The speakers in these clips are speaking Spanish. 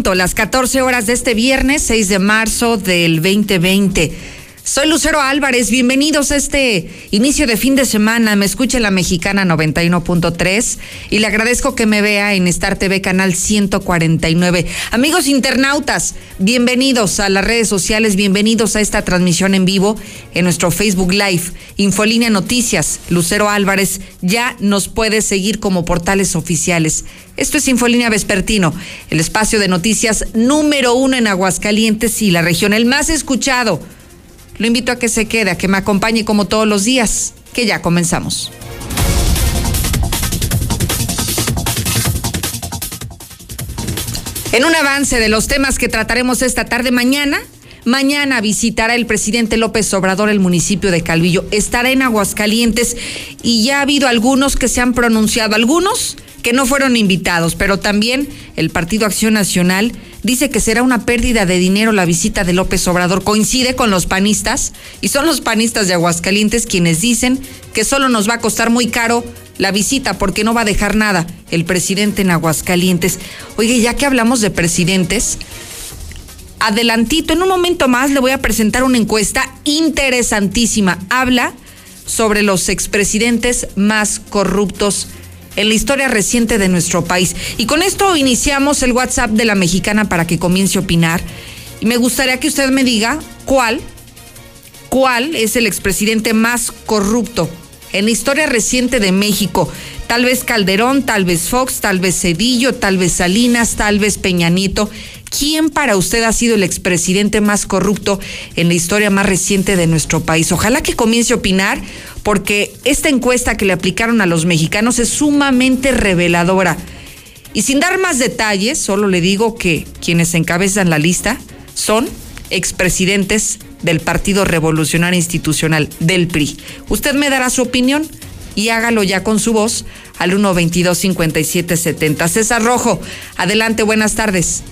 punto, las 14 horas de este viernes 6 de marzo del 2020. Soy Lucero Álvarez, bienvenidos a este inicio de fin de semana. Me escucha la mexicana 91.3 y le agradezco que me vea en Star TV canal 149. Amigos internautas, bienvenidos a las redes sociales, bienvenidos a esta transmisión en vivo en nuestro Facebook Live. Infolínea Noticias, Lucero Álvarez ya nos puede seguir como portales oficiales. Esto es Infolínea Vespertino, el espacio de noticias número uno en Aguascalientes y la región, el más escuchado lo invito a que se quede, a que me acompañe como todos los días, que ya comenzamos. En un avance de los temas que trataremos esta tarde mañana, Mañana visitará el presidente López Obrador el municipio de Calvillo. Estará en Aguascalientes y ya ha habido algunos que se han pronunciado, algunos que no fueron invitados, pero también el Partido Acción Nacional dice que será una pérdida de dinero la visita de López Obrador. Coincide con los panistas y son los panistas de Aguascalientes quienes dicen que solo nos va a costar muy caro la visita porque no va a dejar nada el presidente en Aguascalientes. Oye, ya que hablamos de presidentes, adelantito, en un momento más le voy a presentar una encuesta interesantísima. Habla sobre los expresidentes más corruptos en la historia reciente de nuestro país. Y con esto iniciamos el WhatsApp de la mexicana para que comience a opinar. Y me gustaría que usted me diga cuál, cuál es el expresidente más corrupto en la historia reciente de México. Tal vez Calderón, tal vez Fox, tal vez Cedillo, tal vez Salinas, tal vez Peñanito. ¿Quién para usted ha sido el expresidente más corrupto en la historia más reciente de nuestro país? Ojalá que comience a opinar porque esta encuesta que le aplicaron a los mexicanos es sumamente reveladora. Y sin dar más detalles, solo le digo que quienes encabezan la lista son expresidentes del Partido Revolucionario Institucional, del PRI. Usted me dará su opinión y hágalo ya con su voz al 122-5770. César Rojo, adelante, buenas tardes.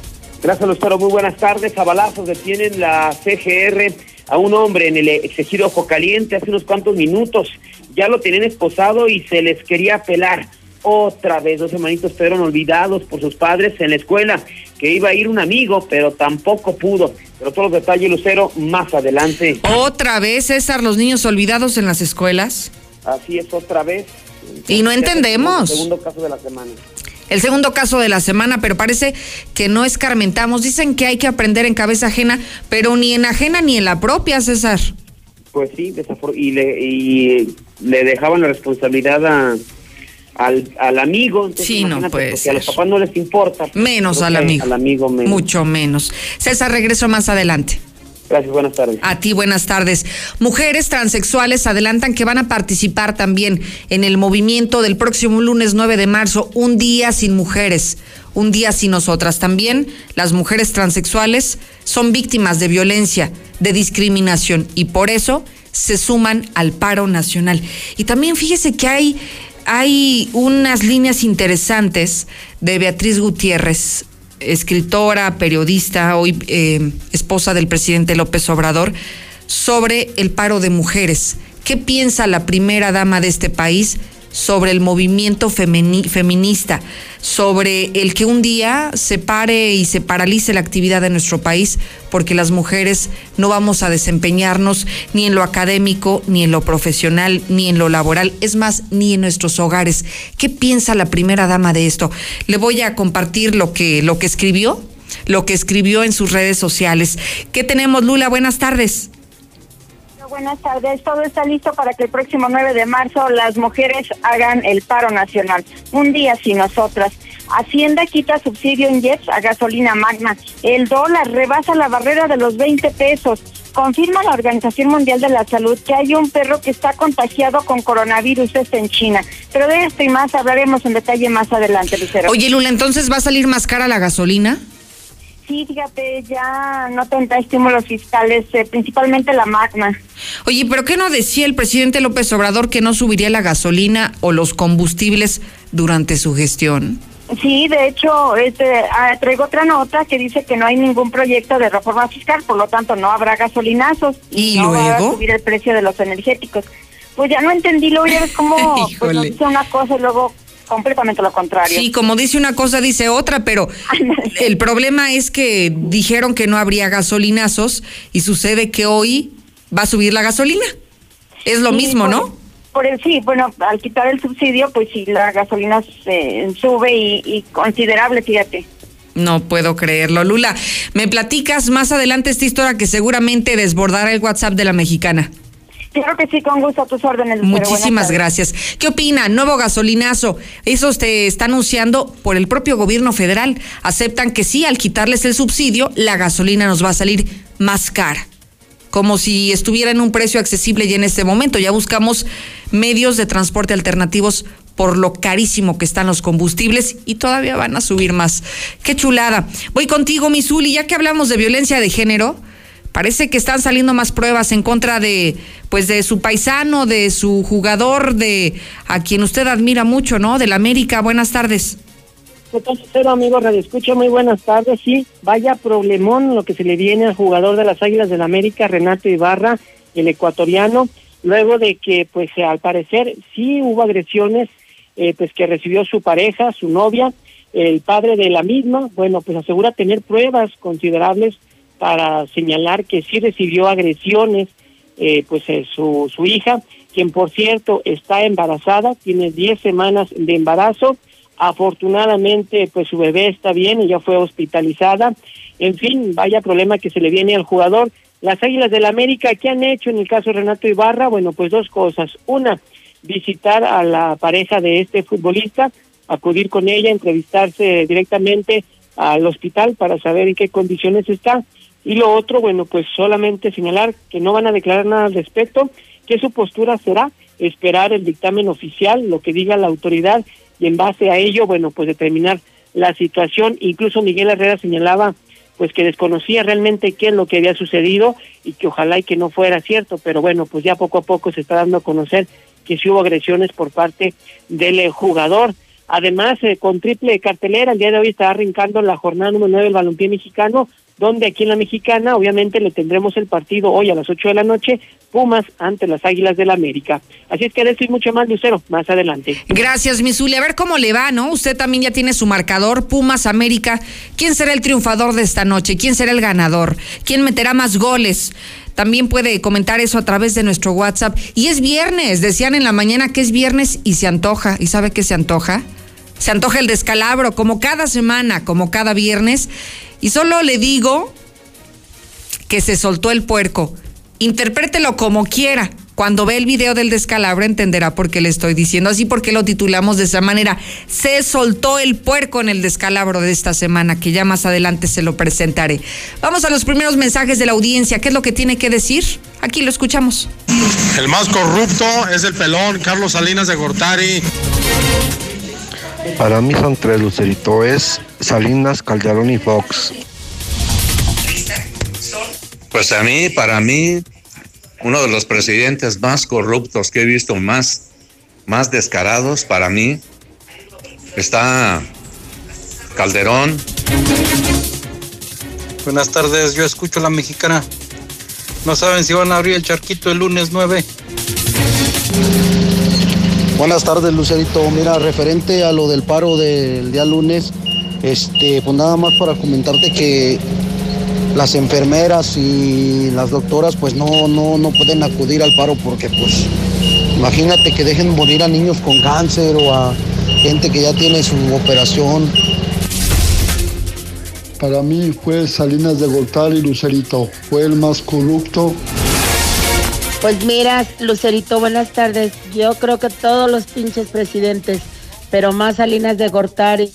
Gracias, Lucero. Muy buenas tardes. A balazos detienen la CGR a un hombre en el ejido Ojo Caliente hace unos cuantos minutos. Ya lo tenían esposado y se les quería apelar. Otra vez, dos hermanitos fueron olvidados por sus padres en la escuela, que iba a ir un amigo, pero tampoco pudo. Pero todos los detalles, Lucero, más adelante. ¿Otra vez, César, los niños olvidados en las escuelas? Así es, otra vez. y no entendemos. El segundo caso de la semana el segundo caso de la semana, pero parece que no escarmentamos. Dicen que hay que aprender en cabeza ajena, pero ni en ajena ni en la propia, César. Pues sí, y le, y le dejaban la responsabilidad a, al, al amigo. sí, no puede Porque a los papás no les importa. Menos al amigo. Al amigo menos. Mucho menos. César, regreso más adelante. Gracias, buenas tardes. A ti, buenas tardes. Mujeres transexuales adelantan que van a participar también en el movimiento del próximo lunes 9 de marzo, un día sin mujeres, un día sin nosotras. También las mujeres transexuales son víctimas de violencia, de discriminación y por eso se suman al paro nacional. Y también fíjese que hay hay unas líneas interesantes de Beatriz Gutiérrez, escritora, periodista, hoy eh, esposa del presidente López Obrador, sobre el paro de mujeres. ¿Qué piensa la primera dama de este país sobre el movimiento feminista, sobre el que un día se pare y se paralice la actividad de nuestro país, porque las mujeres no vamos a desempeñarnos ni en lo académico, ni en lo profesional, ni en lo laboral, es más, ni en nuestros hogares. ¿Qué piensa la primera dama de esto? Le voy a compartir lo que, lo que escribió, lo que escribió en sus redes sociales. ¿Qué tenemos, Lula? Buenas tardes buenas tardes. Todo está listo para que el próximo 9 de marzo las mujeres hagan el paro nacional. Un día sin nosotras. Hacienda quita subsidio en jets a gasolina magna. El dólar rebasa la barrera de los 20 pesos. Confirma la Organización Mundial de la Salud que hay un perro que está contagiado con coronavirus en China. Pero de esto y más hablaremos en detalle más adelante, Lucero. Oye, Lula, ¿entonces va a salir más cara la gasolina? Sí, fíjate, ya no tendrá estímulos fiscales, eh, principalmente la magna. Oye, pero ¿qué no decía el presidente López Obrador que no subiría la gasolina o los combustibles durante su gestión? Sí, de hecho, este, ah, traigo otra nota que dice que no hay ningún proyecto de reforma fiscal, por lo tanto no habrá gasolinazos y, no luego va a subir el precio de los energéticos. Pues ya no entendí, luego ya ves cómo pues, dice una cosa y luego completamente lo contrario. Sí, como dice una cosa, dice otra, pero el problema es que dijeron que no habría gasolinazos y sucede que hoy va a subir la gasolina. Es lo mismo, ¿no? Por el, sí, bueno, al quitar el subsidio, pues sí, la gasolina se sube y, y considerable, fíjate. No puedo creerlo. Lula, me platicas más adelante esta historia que seguramente desbordará el WhatsApp de la mexicana. Claro que sí, con gusto a tus órdenes. Muchísimas gracias. ¿Qué opina? Nuevo gasolinazo. Eso se está anunciando por el propio gobierno federal. Aceptan que sí, al quitarles el subsidio, la gasolina nos va a salir más cara. Como si estuviera en un precio accesible y en este momento. Ya buscamos medios de transporte alternativos por lo carísimo que están los combustibles y todavía van a subir más. Qué chulada. Voy contigo, Misuli, ya que hablamos de violencia de género. Parece que están saliendo más pruebas en contra de, pues, de su paisano, de su jugador, de a quien usted admira mucho, ¿no? Del América. Buenas tardes. Cero amigo Radio Escucha, muy buenas tardes. Sí, vaya problemón lo que se le viene al jugador de las Águilas del América, Renato Ibarra, el ecuatoriano, luego de que, pues, al parecer sí hubo agresiones, eh, pues, que recibió su pareja, su novia, el padre de la misma, bueno, pues asegura tener pruebas considerables para señalar que sí recibió agresiones, eh, pues eh, su, su hija, quien por cierto está embarazada, tiene 10 semanas de embarazo, afortunadamente pues su bebé está bien, ella fue hospitalizada, en fin, vaya problema que se le viene al jugador. Las Águilas del América, ¿qué han hecho en el caso de Renato Ibarra? Bueno, pues dos cosas. Una, visitar a la pareja de este futbolista, acudir con ella, entrevistarse directamente al hospital para saber en qué condiciones está. Y lo otro, bueno, pues solamente señalar que no van a declarar nada al respecto, que su postura será esperar el dictamen oficial, lo que diga la autoridad, y en base a ello, bueno, pues determinar la situación. Incluso Miguel Herrera señalaba pues que desconocía realmente qué es lo que había sucedido y que ojalá y que no fuera cierto, pero bueno, pues ya poco a poco se está dando a conocer que sí hubo agresiones por parte del eh, jugador. Además, eh, con triple cartelera, el día de hoy está arrancando la jornada número 9 del balompié mexicano, donde aquí en la Mexicana obviamente le tendremos el partido hoy a las 8 de la noche, Pumas ante las Águilas del la América. Así es que de y mucho más, Lucero, más adelante. Gracias, Misuli. A ver cómo le va, ¿no? Usted también ya tiene su marcador, Pumas América. ¿Quién será el triunfador de esta noche? ¿Quién será el ganador? ¿Quién meterá más goles? También puede comentar eso a través de nuestro WhatsApp. Y es viernes, decían en la mañana que es viernes y se antoja. ¿Y sabe qué se antoja? Se antoja el descalabro, como cada semana, como cada viernes. Y solo le digo que se soltó el puerco. Interprételo como quiera. Cuando ve el video del descalabro entenderá por qué le estoy diciendo así, porque lo titulamos de esa manera. Se soltó el puerco en el descalabro de esta semana, que ya más adelante se lo presentaré. Vamos a los primeros mensajes de la audiencia. ¿Qué es lo que tiene que decir? Aquí lo escuchamos. El más corrupto es el pelón, Carlos Salinas de Gortari. Para mí son tres, Lucerito. Es Salinas, Calderón y Fox. Pues a mí, para mí, uno de los presidentes más corruptos que he visto, más, más descarados, para mí, está Calderón. Buenas tardes, yo escucho la mexicana. No saben si van a abrir el charquito el lunes 9. Buenas tardes, Lucerito. Mira, referente a lo del paro del día lunes, este, pues nada más para comentarte que las enfermeras y las doctoras pues no, no, no pueden acudir al paro porque pues imagínate que dejen morir a niños con cáncer o a gente que ya tiene su operación. Para mí fue Salinas de Gortari y Lucerito, fue el más corrupto pues mira, Lucerito, buenas tardes. Yo creo que todos los pinches presidentes, pero más Salinas de Gortari.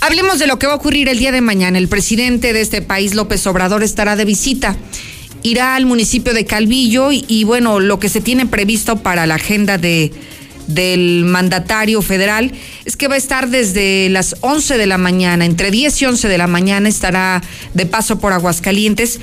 Hablemos de lo que va a ocurrir el día de mañana. El presidente de este país, López Obrador, estará de visita. Irá al municipio de Calvillo y, y bueno, lo que se tiene previsto para la agenda de, del mandatario federal es que va a estar desde las 11 de la mañana, entre 10 y 11 de la mañana estará de paso por Aguascalientes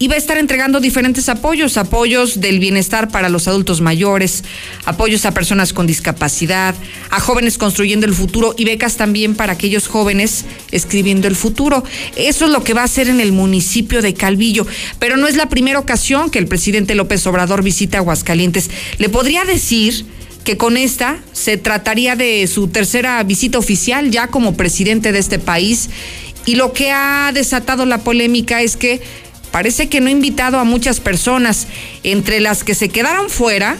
y va a estar entregando diferentes apoyos, apoyos del bienestar para los adultos mayores, apoyos a personas con discapacidad, a jóvenes construyendo el futuro y becas también para aquellos jóvenes escribiendo el futuro. Eso es lo que va a hacer en el municipio de Calvillo, pero no es la primera ocasión que el presidente López Obrador visita Aguascalientes. Le podría decir que con esta se trataría de su tercera visita oficial ya como presidente de este país y lo que ha desatado la polémica es que parece que no ha invitado a muchas personas, entre las que se quedaron fuera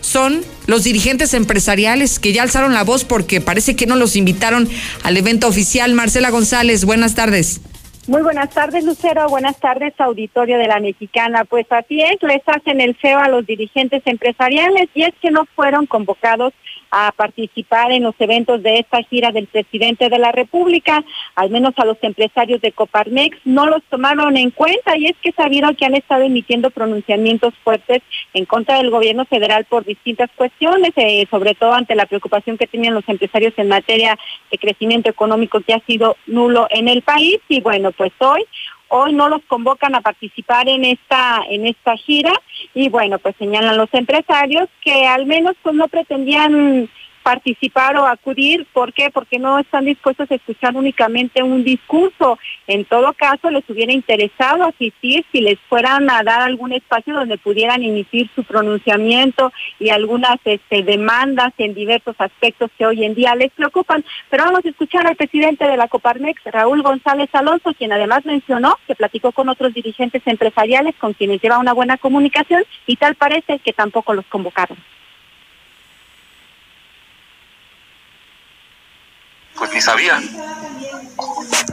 son los dirigentes empresariales que ya alzaron la voz porque parece que no los invitaron al evento oficial. Marcela González, buenas tardes. Muy buenas tardes, Lucero. Buenas tardes, auditorio de la Mexicana. Pues así es, les hacen el feo a los dirigentes empresariales y es que no fueron convocados a participar en los eventos de esta gira del presidente de la República, al menos a los empresarios de Coparmex, no los tomaron en cuenta y es que sabieron que han estado emitiendo pronunciamientos fuertes en contra del gobierno federal por distintas cuestiones, eh, sobre todo ante la preocupación que tenían los empresarios en materia de crecimiento económico que ha sido nulo en el país y bueno, pues hoy. Hoy no los convocan a participar en esta en esta gira. Y bueno pues señalan los empresarios que al menos pues no pretendían participar o acudir. ¿Por qué? Porque no están dispuestos a escuchar únicamente un discurso. En todo caso, les hubiera interesado asistir si les fueran a dar algún espacio donde pudieran emitir su pronunciamiento y algunas este, demandas en diversos aspectos que hoy en día les preocupan. Pero vamos a escuchar al presidente de la Coparmex, Raúl González Alonso, quien además mencionó que platicó con otros dirigentes empresariales con quienes lleva una buena comunicación y tal parece que tampoco los convocaron. Pues ni sabía.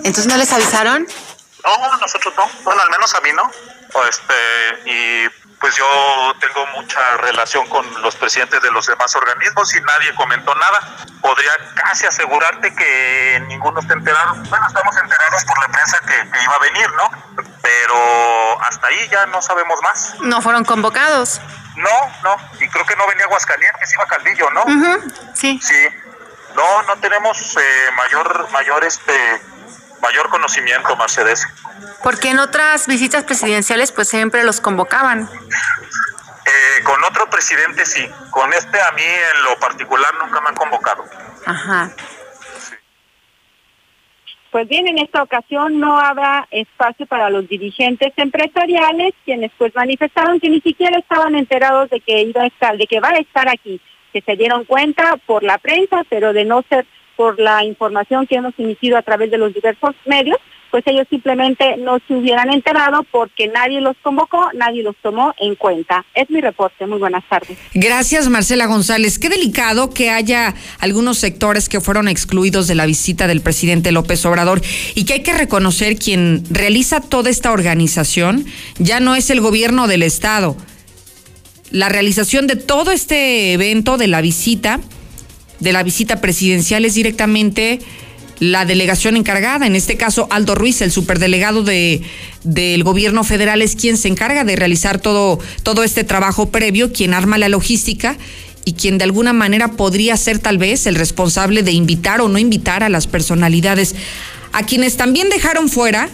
¿Entonces no les avisaron? No, nosotros no. Bueno, al menos a mí no. Este, y pues yo tengo mucha relación con los presidentes de los demás organismos y nadie comentó nada. Podría casi asegurarte que ninguno está enterado. Bueno, estamos enterados por la prensa que, iba a venir, ¿no? Pero hasta ahí ya no sabemos más. ¿No fueron convocados? No, no. Y creo que no venía Aguascalientes, iba Caldillo, ¿no? Sí. Sí. No, no tenemos eh, mayor, mayor, este, mayor conocimiento, Mercedes. Porque en otras visitas presidenciales, pues siempre los convocaban. Eh, con otro presidente sí, con este a mí en lo particular nunca me han convocado. Ajá. Pues bien, en esta ocasión no habrá espacio para los dirigentes empresariales, quienes pues manifestaron que ni siquiera estaban enterados de que iba a estar, de que va a estar aquí se dieron cuenta por la prensa, pero de no ser por la información que hemos emitido a través de los diversos medios, pues ellos simplemente no se hubieran enterado porque nadie los convocó, nadie los tomó en cuenta. Es mi reporte. Muy buenas tardes. Gracias, Marcela González. Qué delicado que haya algunos sectores que fueron excluidos de la visita del presidente López Obrador y que hay que reconocer quien realiza toda esta organización ya no es el gobierno del Estado la realización de todo este evento de la visita, de la visita presidencial es directamente la delegación encargada, en este caso Aldo Ruiz, el superdelegado de, del gobierno federal, es quien se encarga de realizar todo, todo este trabajo previo, quien arma la logística y quien de alguna manera podría ser tal vez el responsable de invitar o no invitar a las personalidades. A quienes también dejaron fuera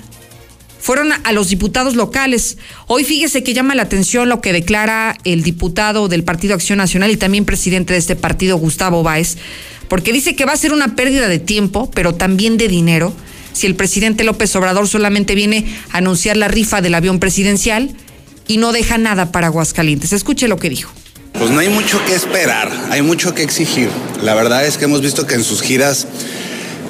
fueron a los diputados locales. Hoy fíjese que llama la atención lo que declara el diputado del Partido Acción Nacional y también presidente de este partido, Gustavo Báez, porque dice que va a ser una pérdida de tiempo, pero también de dinero, si el presidente López Obrador solamente viene a anunciar la rifa del avión presidencial y no deja nada para Aguascalientes. Escuche lo que dijo. Pues no hay mucho que esperar, hay mucho que exigir. La verdad es que hemos visto que en sus giras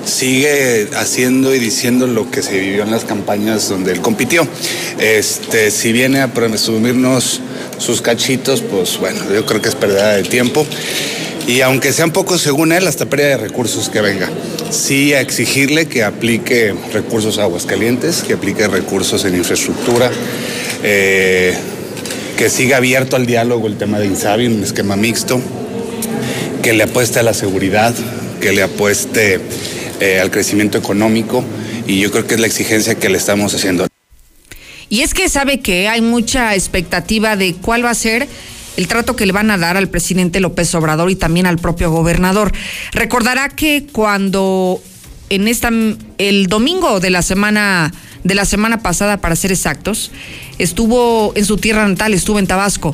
sigue haciendo y diciendo lo que se vivió en las campañas donde él compitió. Este, si viene a presumirnos sus cachitos, pues bueno, yo creo que es pérdida de tiempo. Y aunque sean pocos según él, hasta pérdida de recursos que venga. Sí a exigirle que aplique recursos a Aguascalientes, que aplique recursos en infraestructura, eh, que siga abierto al diálogo el tema de Insabi, un esquema mixto, que le apueste a la seguridad, que le apueste eh, al crecimiento económico y yo creo que es la exigencia que le estamos haciendo. Y es que sabe que hay mucha expectativa de cuál va a ser el trato que le van a dar al presidente López Obrador y también al propio gobernador. Recordará que cuando en esta el domingo de la semana de la semana pasada para ser exactos, estuvo en su tierra natal, estuvo en Tabasco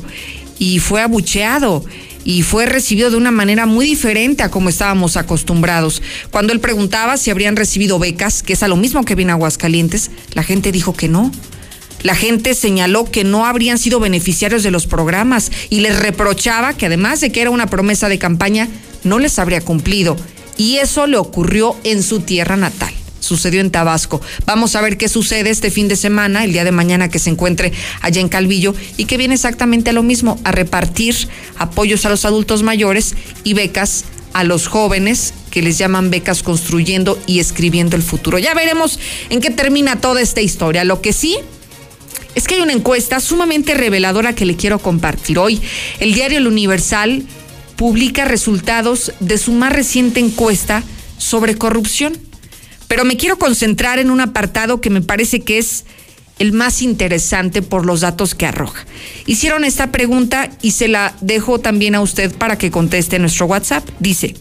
y fue abucheado y fue recibido de una manera muy diferente a como estábamos acostumbrados. Cuando él preguntaba si habrían recibido becas, que es a lo mismo que viene Aguascalientes, la gente dijo que no. La gente señaló que no habrían sido beneficiarios de los programas y les reprochaba que además de que era una promesa de campaña, no les habría cumplido. Y eso le ocurrió en su tierra natal sucedió en Tabasco. Vamos a ver qué sucede este fin de semana, el día de mañana que se encuentre allá en Calvillo y que viene exactamente a lo mismo, a repartir apoyos a los adultos mayores y becas a los jóvenes que les llaman becas construyendo y escribiendo el futuro. Ya veremos en qué termina toda esta historia. Lo que sí es que hay una encuesta sumamente reveladora que le quiero compartir. Hoy el diario El Universal publica resultados de su más reciente encuesta sobre corrupción. Pero me quiero concentrar en un apartado que me parece que es el más interesante por los datos que arroja. Hicieron esta pregunta y se la dejo también a usted para que conteste en nuestro WhatsApp. Dice,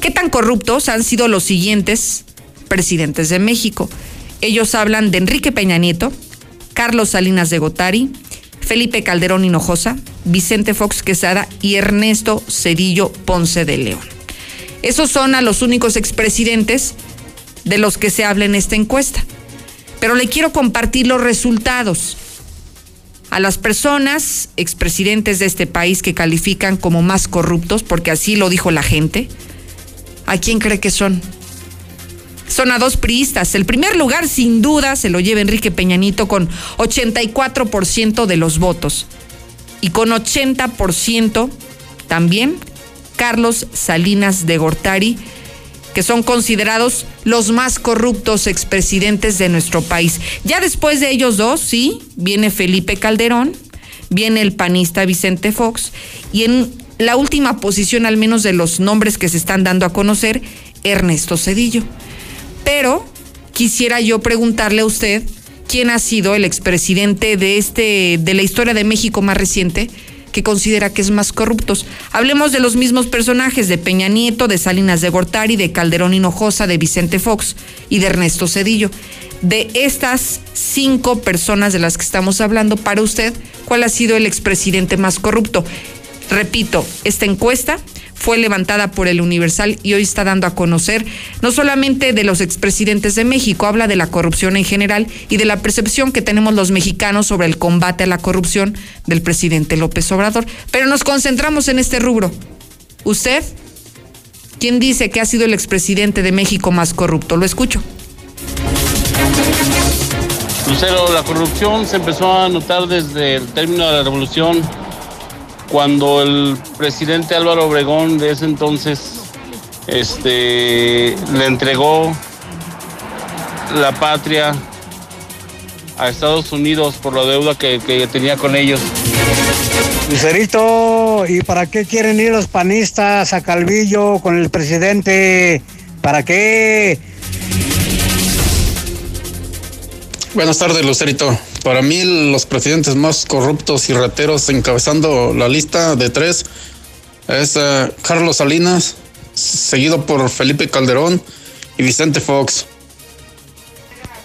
¿qué tan corruptos han sido los siguientes presidentes de México? Ellos hablan de Enrique Peña Nieto, Carlos Salinas de Gotari, Felipe Calderón Hinojosa, Vicente Fox Quesada y Ernesto Cedillo Ponce de León. Esos son a los únicos expresidentes de los que se habla en esta encuesta. Pero le quiero compartir los resultados. A las personas, expresidentes de este país que califican como más corruptos, porque así lo dijo la gente, ¿a quién cree que son? Son a dos priistas. El primer lugar, sin duda, se lo lleva Enrique Peñanito con 84% de los votos. Y con 80% también Carlos Salinas de Gortari que son considerados los más corruptos expresidentes de nuestro país. Ya después de ellos dos, sí, viene Felipe Calderón, viene el panista Vicente Fox y en la última posición, al menos de los nombres que se están dando a conocer, Ernesto Cedillo. Pero quisiera yo preguntarle a usted quién ha sido el expresidente de este de la historia de México más reciente que considera que es más corruptos. Hablemos de los mismos personajes, de Peña Nieto, de Salinas de Gortari, de Calderón Hinojosa, de Vicente Fox y de Ernesto Cedillo. De estas cinco personas de las que estamos hablando, para usted, ¿cuál ha sido el expresidente más corrupto? Repito, esta encuesta fue levantada por el Universal y hoy está dando a conocer no solamente de los expresidentes de México, habla de la corrupción en general y de la percepción que tenemos los mexicanos sobre el combate a la corrupción del presidente López Obrador. Pero nos concentramos en este rubro. ¿Usted? ¿Quién dice que ha sido el expresidente de México más corrupto? Lo escucho. Lucero, la corrupción se empezó a notar desde el término de la revolución cuando el presidente Álvaro Obregón de ese entonces este, le entregó la patria a Estados Unidos por la deuda que, que tenía con ellos. Lucerito, ¿y para qué quieren ir los panistas a Calvillo con el presidente? ¿Para qué? Buenas tardes, Lucerito. Para mí, los presidentes más corruptos y rateros encabezando la lista de tres es eh, Carlos Salinas, seguido por Felipe Calderón y Vicente Fox.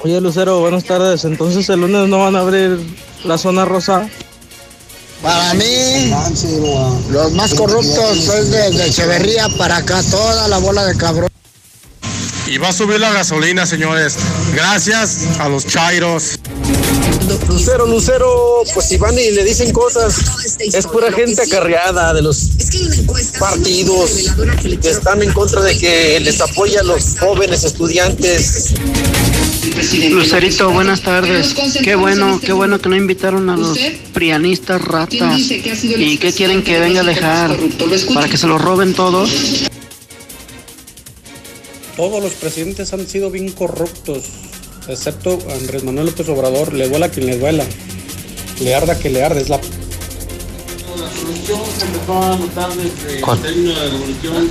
Oye, Lucero, buenas tardes. Entonces, el lunes no van a abrir la zona rosa. Para mí, los más corruptos son de Echeverría para acá, toda la bola de cabrón. Y va a subir la gasolina, señores. Gracias a los chairos. Lucero, Lucero, pues si van y le dicen cosas, es pura gente acarreada de los partidos que están en contra de que les apoya a los jóvenes estudiantes. Lucerito, buenas tardes. Qué bueno, qué bueno que no invitaron a los prianistas ratas. ¿Y qué quieren que venga a dejar? ¿Para que se lo roben todos? todos los presidentes han sido bien corruptos, excepto Andrés Manuel López Obrador, le duela a quien le duela, le arda que le arde, es la... La corrupción se empezó a notar desde el término de la revolución.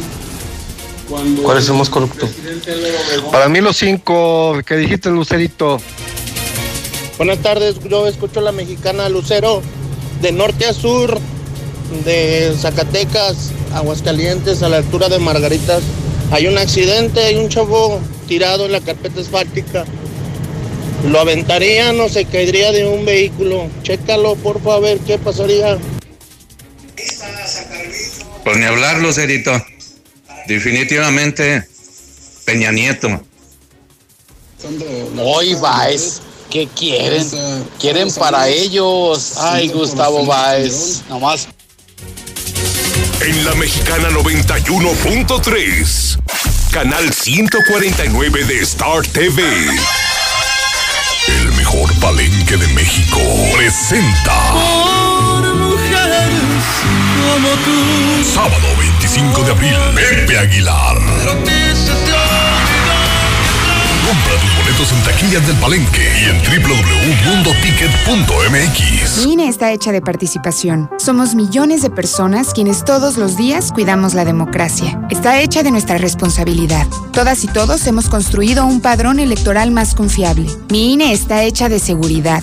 Cuando ¿Cuál es el más corrupto? Para mí los cinco que dijiste, Lucerito. Buenas tardes, yo escucho la mexicana Lucero, de norte a sur, de Zacatecas, Aguascalientes, a la altura de Margaritas. Hay un accidente, hay un chavo tirado en la carpeta asfáltica. Lo aventarían o se caería de un vehículo. Chécalo, por favor, a ver qué pasaría. Pues ni hablar, Lucerito. Definitivamente Peña Nieto. Hoy va, es ¿Qué quieren? Quieren para ellos. Ay, Gustavo Báez. Nomás. En la mexicana 91.3, canal 149 de Star TV. Palenque de México presenta. Por mujeres como tú. Sábado 25 de abril, Pepe Aguilar. Compra tus boletos en taquillas del Palenque y en www.mundoticket.mx. Mi INE está hecha de participación. Somos millones de personas quienes todos los días cuidamos la democracia. Está hecha de nuestra responsabilidad. Todas y todos hemos construido un padrón electoral más confiable. Mi INE está hecha de seguridad.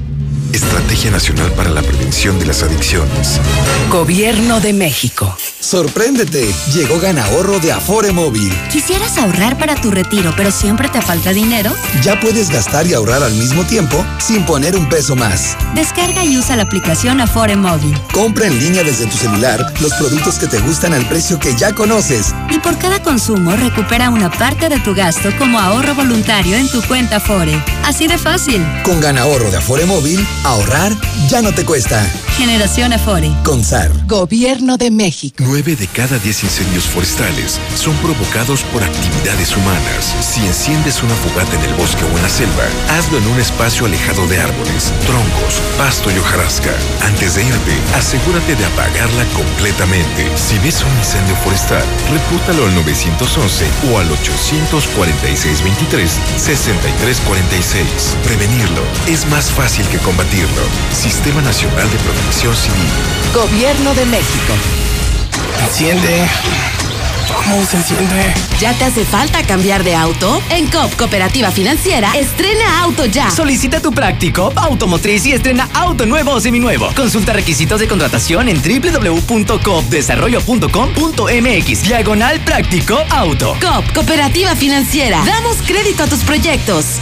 Estrategia Nacional para la Prevención de las Adicciones. Gobierno de México. Sorpréndete, llegó Ganahorro de Afore Móvil. ¿Quisieras ahorrar para tu retiro, pero siempre te falta dinero? Ya puedes gastar y ahorrar al mismo tiempo sin poner un peso más. Descarga y usa la aplicación Afore Móvil. Compra en línea desde tu celular los productos que te gustan al precio que ya conoces. Y por cada consumo recupera una parte de tu gasto como ahorro voluntario en tu cuenta Afore. Así de fácil. Con Ganahorro de Afore Móvil, ahorrar ya no te cuesta. Generación Afore. Con SAR. Gobierno de México. 9 de cada 10 incendios forestales son provocados por actividades humanas. Si enciendes una fogata en el bosque o en la selva, hazlo en un espacio alejado de árboles, troncos, pasto y hojarasca. Antes de irte, asegúrate de apagarla completamente. Si ves un incendio forestal, repórtalo al 911 o al 846-23-6346. Prevenirlo es más fácil que combatirlo. Sistema Nacional de Protección Civil. Gobierno de México. Enciende. ¿Cómo se enciende? ¿Ya te hace falta cambiar de auto? En COP Cooperativa Financiera, estrena auto ya. Solicita tu práctico automotriz y estrena auto nuevo o seminuevo. Consulta requisitos de contratación en www.copdesarrollo.com.mx. Diagonal práctico auto. COP Cooperativa Financiera. Damos crédito a tus proyectos.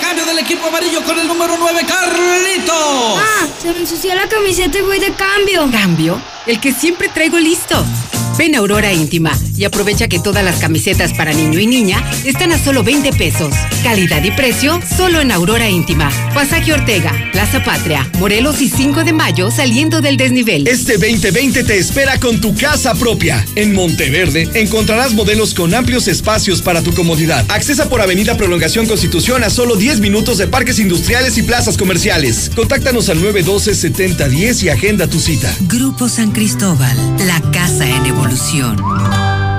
Cambio del equipo amarillo con el número 9, Carlitos. Ah, se me ensució la camiseta y voy de cambio. ¿Cambio? El que siempre traigo listo. Ven Aurora Íntima y aprovecha que todas las camisetas para niño y niña están a solo 20 pesos. Calidad y precio solo en Aurora Íntima. Pasaje Ortega, Plaza Patria, Morelos y 5 de mayo saliendo del desnivel. Este 2020 te espera con tu casa propia. En Monteverde encontrarás modelos con amplios espacios para tu comodidad. Accesa por Avenida Prolongación Constitución a solo 10 minutos de parques industriales y plazas comerciales. Contáctanos al 912-7010 y agenda tu cita. Grupo San Cristóbal, la casa en evolución.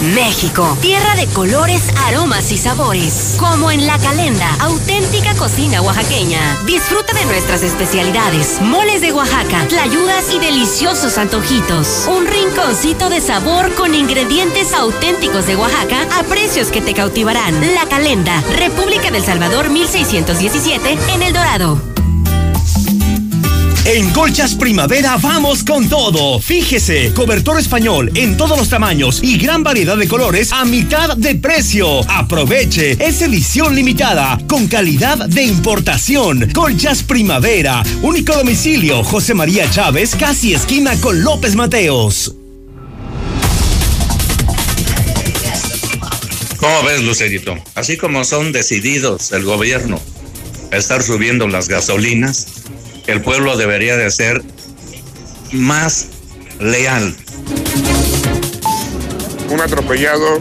México, tierra de colores, aromas y sabores. Como en La Calenda, auténtica cocina oaxaqueña. Disfruta de nuestras especialidades, moles de Oaxaca, tlayudas y deliciosos antojitos. Un rinconcito de sabor con ingredientes auténticos de Oaxaca a precios que te cautivarán. La Calenda, República del Salvador 1617, en El Dorado. En Colchas Primavera vamos con todo. Fíjese, cobertor español en todos los tamaños y gran variedad de colores a mitad de precio. Aproveche, es edición limitada con calidad de importación. Colchas Primavera, único domicilio José María Chávez, casi esquina con López Mateos. ¿Cómo ves, Lucerito? Así como son decididos el gobierno a estar subiendo las gasolinas, el pueblo debería de ser más leal. Un atropellado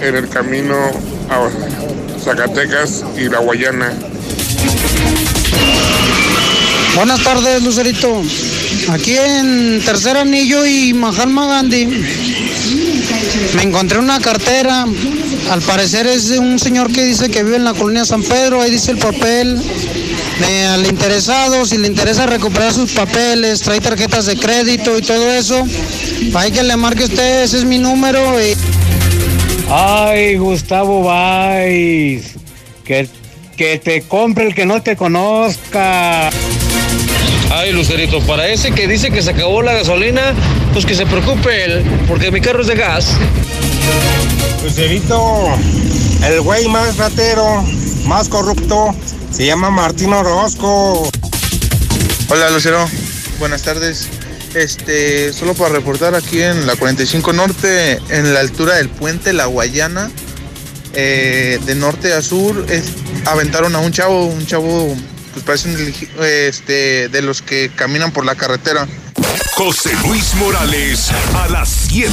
en el camino a Zacatecas y la Guayana. Buenas tardes, Lucerito. Aquí en Tercer Anillo y Mahatma Gandhi me encontré una cartera. Al parecer es de un señor que dice que vive en la colonia San Pedro. Ahí dice el papel al interesado, si le interesa recuperar sus papeles, trae tarjetas de crédito y todo eso, hay que le marque usted, ese es mi número. Y... Ay, Gustavo Valls, que, que te compre el que no te conozca. Ay, Lucerito, para ese que dice que se acabó la gasolina, pues que se preocupe él, porque mi carro es de gas. Lucerito, el güey más ratero, más corrupto, se llama Martín Orozco. Hola Lucero, buenas tardes. Este, solo para reportar aquí en la 45 Norte, en la altura del puente La Guayana, eh, de norte a sur, es, aventaron a un chavo, un chavo, pues parece un, este, de los que caminan por la carretera. José Luis Morales a las 7.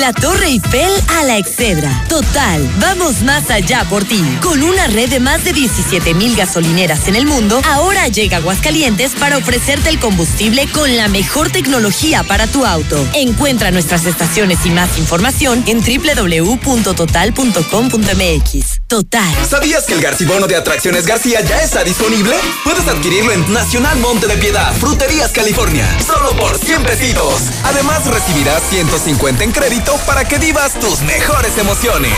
La Torre Eiffel a la Excedra. Total, vamos más allá por ti. Con una red de más de 17 mil gasolineras en el mundo, ahora llega Aguascalientes para ofrecerte el combustible con la mejor tecnología para tu auto. Encuentra nuestras estaciones y más información en www.total.com.mx. Total. ¿Sabías que el Garcibono de Atracciones García ya está disponible? Puedes adquirirlo en Nacional Monte de Piedad, Fruterías California, solo por 100 pesitos. Además recibirás 150 en crédito para que vivas tus mejores emociones.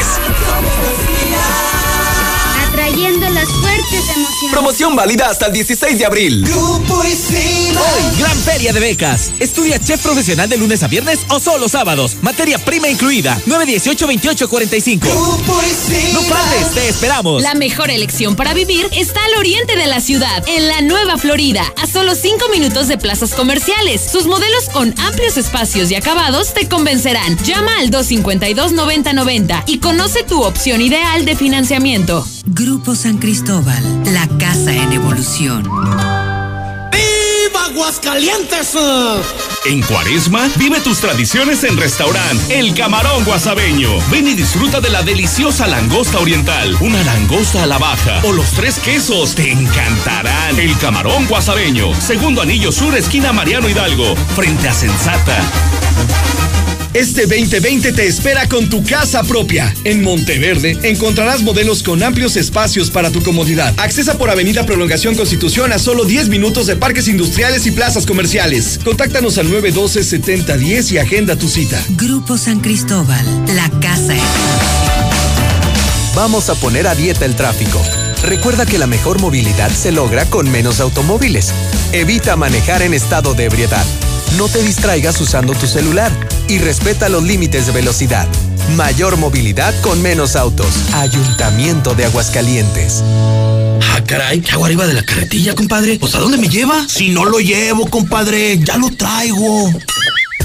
Atrayendo las fuertes emociones. Promoción válida hasta el 16 de abril. Hoy, gran feria de becas. Estudia chef profesional de lunes a viernes o solo sábados. Materia prima incluida. 918-2845. No faltes, te esperamos. La mejor elección para vivir está al oriente de la ciudad, en la Nueva Florida, a solo 5 minutos de plazas comerciales. Sus modelos con amplios espacios y acabados te convencerán. Llama al 252-9090 y conoce tu opción ideal de financiamiento. Grupo San Cristóbal, la casa en evolución. ¡Viva Aguascalientes! En Cuaresma, vive tus tradiciones en restaurante El Camarón Guasabeño. Ven y disfruta de la deliciosa langosta oriental, una langosta a la baja o los tres quesos. Te encantarán. El Camarón Guasabeño, segundo anillo sur, esquina Mariano Hidalgo, frente a Sensata. Este 2020 te espera con tu casa propia. En Monteverde encontrarás modelos con amplios espacios para tu comodidad. Accesa por Avenida Prolongación Constitución a solo 10 minutos de parques industriales y plazas comerciales. Contáctanos al 912-7010 y agenda tu cita. Grupo San Cristóbal, la casa Vamos a poner a dieta el tráfico. Recuerda que la mejor movilidad se logra con menos automóviles. Evita manejar en estado de ebriedad. No te distraigas usando tu celular y respeta los límites de velocidad. Mayor movilidad con menos autos. Ayuntamiento de Aguascalientes. Ah, caray, ¿qué hago arriba de la carretilla, compadre? Pues ¿a dónde me lleva? Si no lo llevo, compadre, ya lo traigo.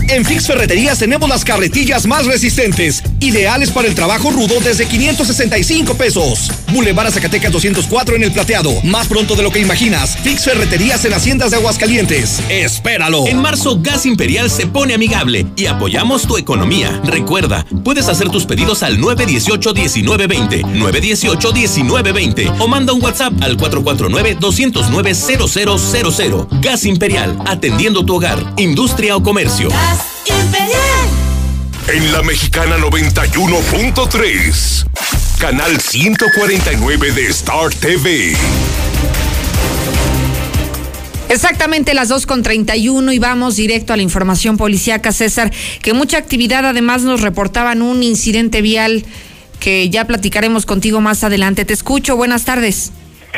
En Fix Ferreterías tenemos las carretillas más resistentes, ideales para el trabajo rudo desde 565 pesos. Boulevard Zacatecas 204 en el plateado, más pronto de lo que imaginas. Fix Ferreterías en Haciendas de Aguascalientes. Espéralo. En marzo, Gas Imperial se pone amigable y apoyamos tu economía. Recuerda, puedes hacer tus pedidos al 918-1920, 918-1920 o manda un WhatsApp al 449-209-0000. Gas Imperial, atendiendo tu hogar, industria o comercio. En la mexicana 91.3, canal 149 de Star TV. Exactamente las 2 con 31 y vamos directo a la información policíaca, César, que mucha actividad además nos reportaban un incidente vial que ya platicaremos contigo más adelante. Te escucho, buenas tardes.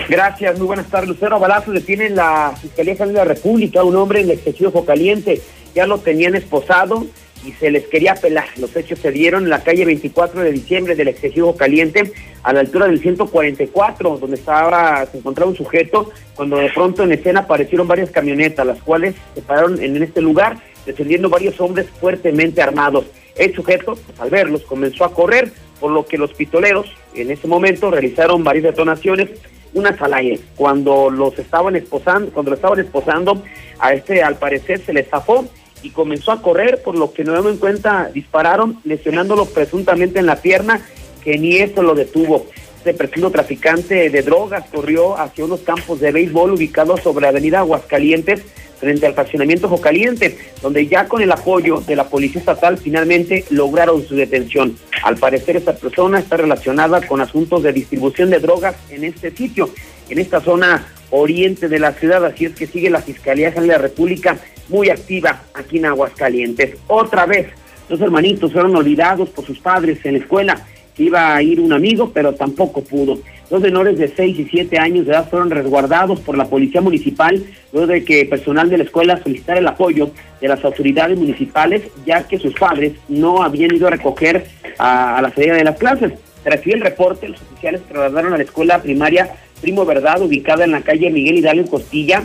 Gracias, muy buenas tardes. Lucero Balazo detiene en la Fiscalía General de la República un hombre en el excesivo caliente. Ya lo tenían esposado y se les quería pelar. Los hechos se dieron en la calle 24 de diciembre del excesivo caliente, a la altura del 144, donde estaba, se encontraba un sujeto, cuando de pronto en escena aparecieron varias camionetas, las cuales se pararon en este lugar, descendiendo varios hombres fuertemente armados. El sujeto, pues, al verlos, comenzó a correr, por lo que los pistoleros en ese momento realizaron varias detonaciones, unas al aire. Cuando los estaban esposando, cuando lo estaban esposando, a este al parecer se le zafó y comenzó a correr, por lo que no en cuenta dispararon, lesionándolo presuntamente en la pierna, que ni esto lo detuvo. Este presunto traficante de drogas corrió hacia unos campos de béisbol ubicados sobre la avenida Aguascalientes, frente al fraccionamiento Jocaliente, donde ya con el apoyo de la Policía Estatal finalmente lograron su detención. Al parecer esta persona está relacionada con asuntos de distribución de drogas en este sitio, en esta zona oriente de la ciudad, así es que sigue la Fiscalía General de la República muy activa aquí en Aguascalientes. Otra vez, dos hermanitos fueron olvidados por sus padres en la escuela, iba a ir un amigo, pero tampoco pudo. Dos menores de 6 y 7 años de edad fueron resguardados por la Policía Municipal luego de que personal de la escuela solicitara el apoyo de las autoridades municipales, ya que sus padres no habían ido a recoger a, la salida de las clases. Tras el reporte, los oficiales trasladaron a la escuela primaria Primo Verdad, ubicada en la calle Miguel Hidalgo Costilla,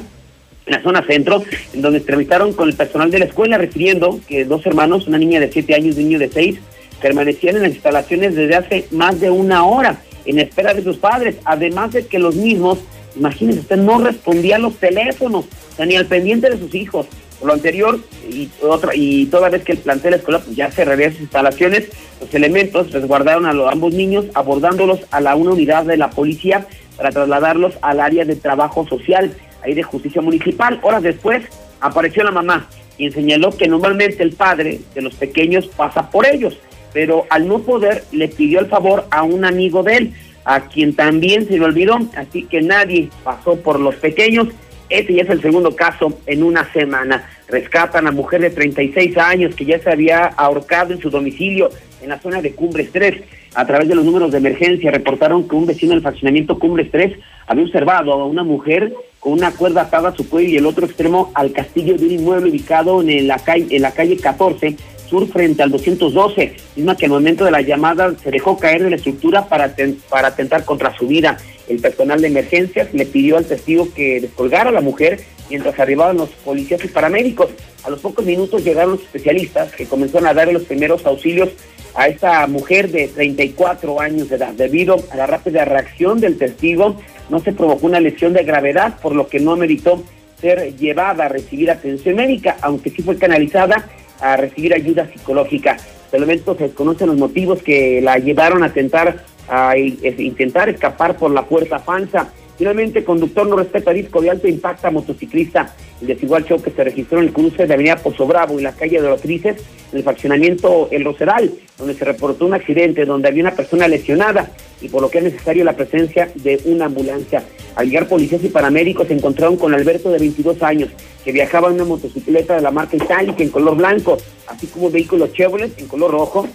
en la zona centro, en donde entrevistaron con el personal de la escuela, refiriendo que dos hermanos, una niña de 7 años y un niño de 6, permanecían en las instalaciones desde hace más de una hora en espera de sus padres, además de que los mismos, imagínense usted, no respondían los teléfonos, ni al pendiente de sus hijos. Por lo anterior, y, otra, y toda vez que el plantel escolar pues, ya cerraría sus instalaciones, los elementos resguardaron a los, ambos niños, abordándolos a la una unidad de la policía para trasladarlos al área de trabajo social, ahí de justicia municipal. Horas después apareció la mamá, y señaló que normalmente el padre de los pequeños pasa por ellos pero al no poder le pidió el favor a un amigo de él, a quien también se le olvidó, así que nadie pasó por los pequeños. Este ya es el segundo caso en una semana. Rescatan a mujer de 36 años que ya se había ahorcado en su domicilio en la zona de Cumbres 3. A través de los números de emergencia reportaron que un vecino del fraccionamiento Cumbres 3 había observado a una mujer con una cuerda atada a su cuello y el otro extremo al castillo de un inmueble ubicado en la calle, en la calle 14 sur frente al 212, misma que al momento de la llamada se dejó caer de la estructura para, para atentar contra su vida. El personal de emergencias le pidió al testigo que descolgara a la mujer mientras arribaban los policías y paramédicos. A los pocos minutos llegaron los especialistas que comenzaron a dar los primeros auxilios a esta mujer de 34 años de edad. Debido a la rápida reacción del testigo, no se provocó una lesión de gravedad, por lo que no meritó ser llevada a recibir atención médica, aunque sí fue canalizada a recibir ayuda psicológica. De momento se desconocen los motivos que la llevaron a tentar a intentar escapar por la puerta falsa. Finalmente, conductor no respeta disco de alto impacta motociclista. El desigual choque se registró en el cruce de Avenida Pozo Bravo y la calle de los Trices, en el fraccionamiento El Roseral, donde se reportó un accidente donde había una persona lesionada y por lo que es necesario la presencia de una ambulancia. Al llegar policías y paramédicos se encontraron con Alberto de 22 años, que viajaba en una motocicleta de la marca Itálica en color blanco, así como un vehículo Chevrolet en color rojo,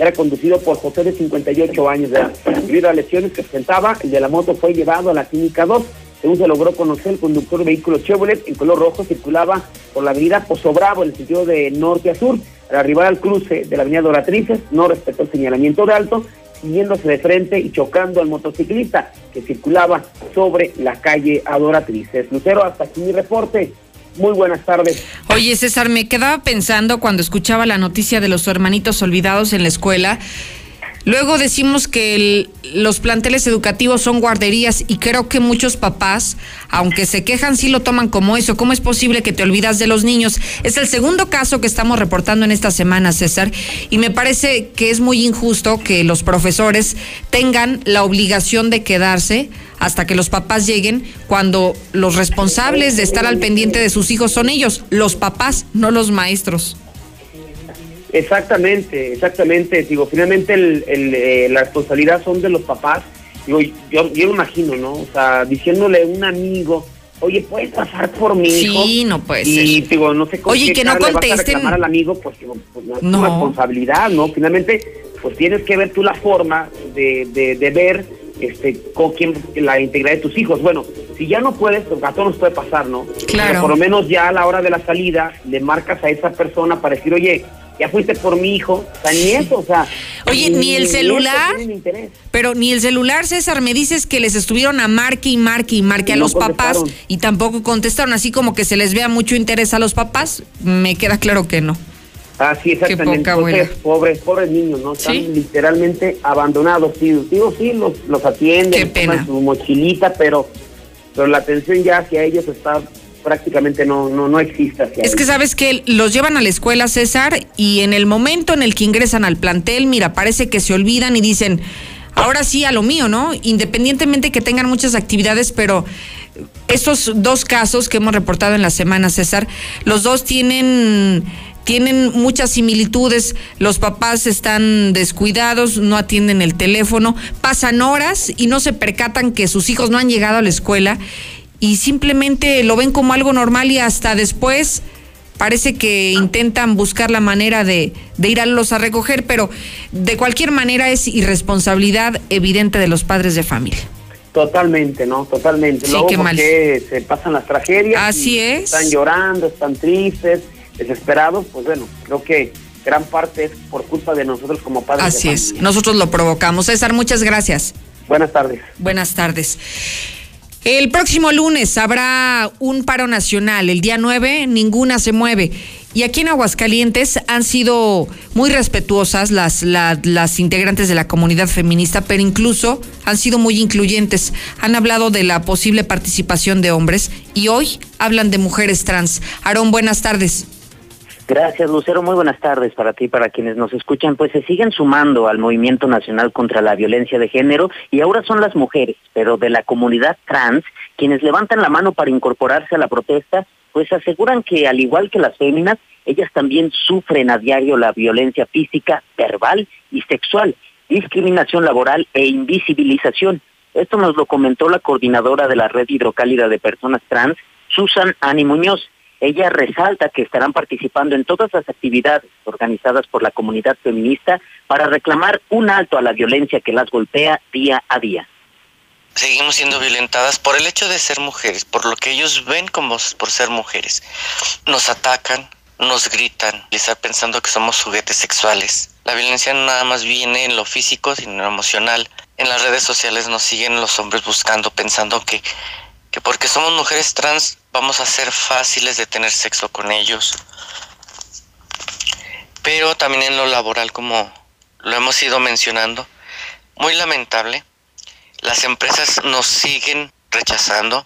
era conducido por José de 58 años de edad. Debido a lesiones que presentaba, el de la moto fue llevado a la clínica 2. Según se logró conocer, el conductor de vehículo Chevrolet en color rojo circulaba por la avenida Pozo Bravo en el sentido de norte a sur. Al arribar al cruce de la avenida Doratrices, no respetó el señalamiento de alto, siguiéndose de frente y chocando al motociclista que circulaba sobre la calle Adoratrices. Lucero, hasta aquí mi reporte. Muy buenas tardes. Oye, César, me quedaba pensando cuando escuchaba la noticia de los hermanitos olvidados en la escuela. Luego decimos que los planteles educativos son guarderías y creo que muchos papás, aunque se quejan, sí lo toman como eso. ¿Cómo es posible que te olvidas de los niños? Es el segundo caso que estamos reportando en esta semana, César, y me parece que es muy injusto que los profesores tengan la obligación de quedarse hasta que los papás lleguen cuando los responsables de estar al pendiente de sus hijos son ellos, los papás, no los maestros. Exactamente, exactamente. Digo, finalmente el, eh, la responsabilidad son de los papás. Digo, yo, yo me imagino, ¿no? O sea, diciéndole a un amigo, oye, ¿puedes pasar por mi hijo? Sí, no puede y, digo, no sé cómo Oye, que no contesten. A al amigo, pues, pues no es tu responsabilidad, ¿no? Finalmente, pues tienes que ver tú la forma de, de, de ver este, con quién, la integridad de tus hijos. Bueno, si ya no puedes, pues a todos nos puede pasar, ¿no? Claro. por lo menos ya a la hora de la salida le marcas a esa persona para decir, oye, ya fuiste por mi hijo, o sea, ni eso, o sea. Oye, ni, el celular, pero ni el celular, César, me dices que les estuvieron a marque y marque y marque a los papás y tampoco contestaron, así como que se les vea mucho interés a los papás, me queda claro que no. Ah, sí, exactamente. pobres, pobres niños, ¿no? Están literalmente abandonados. Sí, digo, sí, los, los atienden, toman su mochilita, pero, pero la atención ya hacia ellos está prácticamente no, no, no existe. es que sabes que los llevan a la escuela, César, y en el momento en el que ingresan al plantel, mira, parece que se olvidan y dicen, ahora sí a lo mío, ¿no? Independientemente que tengan muchas actividades, pero esos dos casos que hemos reportado en la semana, César, los dos tienen tienen muchas similitudes, los papás están descuidados, no atienden el teléfono, pasan horas y no se percatan que sus hijos no han llegado a la escuela y simplemente lo ven como algo normal y hasta después parece que intentan buscar la manera de, de ir a los a recoger, pero de cualquier manera es irresponsabilidad evidente de los padres de familia. Totalmente, ¿no? Totalmente. Sí, qué mal. se pasan las tragedias. Así es. Están llorando, están tristes, desesperados. Pues bueno, creo que gran parte es por culpa de nosotros como padres. Así es. Nosotros lo provocamos. César, muchas gracias. Buenas tardes. Buenas tardes. El próximo lunes habrá un paro nacional. El día 9 ninguna se mueve. Y aquí en Aguascalientes han sido muy respetuosas las, las integrantes de la comunidad feminista, pero incluso han sido muy incluyentes. Han hablado de la posible participación de hombres y hoy hablan de mujeres trans. Aarón, buenas tardes. Gracias, Lucero. Muy buenas tardes para ti y para quienes nos escuchan. Pues se siguen sumando al movimiento nacional contra la violencia de género y ahora son las mujeres, pero de la comunidad trans, quienes levantan la mano para incorporarse a la protesta, pues aseguran que al igual que las féminas, ellas también sufren a diario la violencia física, verbal y sexual, discriminación laboral e invisibilización. Esto nos lo comentó la coordinadora de la Red Hidrocálida de Personas Trans, Susan Ani Muñoz. Ella resalta que estarán participando en todas las actividades organizadas por la comunidad feminista para reclamar un alto a la violencia que las golpea día a día. Seguimos siendo violentadas por el hecho de ser mujeres, por lo que ellos ven como por ser mujeres. Nos atacan, nos gritan, y estar pensando que somos juguetes sexuales. La violencia no nada más viene en lo físico, sino en lo emocional. En las redes sociales nos siguen los hombres buscando, pensando que que porque somos mujeres trans vamos a ser fáciles de tener sexo con ellos. Pero también en lo laboral, como lo hemos ido mencionando, muy lamentable, las empresas nos siguen rechazando.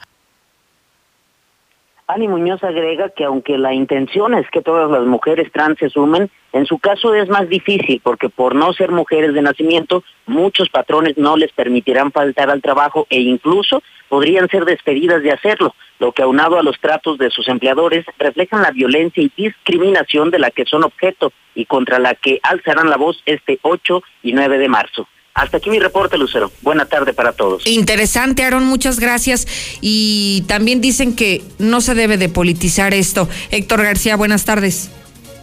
Ani Muñoz agrega que aunque la intención es que todas las mujeres trans se sumen, en su caso es más difícil porque por no ser mujeres de nacimiento, muchos patrones no les permitirán faltar al trabajo e incluso podrían ser despedidas de hacerlo, lo que aunado a los tratos de sus empleadores reflejan la violencia y discriminación de la que son objeto y contra la que alzarán la voz este 8 y 9 de marzo. Hasta aquí mi reporte, Lucero. Buena tarde para todos. Interesante, Aaron, muchas gracias. Y también dicen que no se debe de politizar esto. Héctor García, buenas tardes.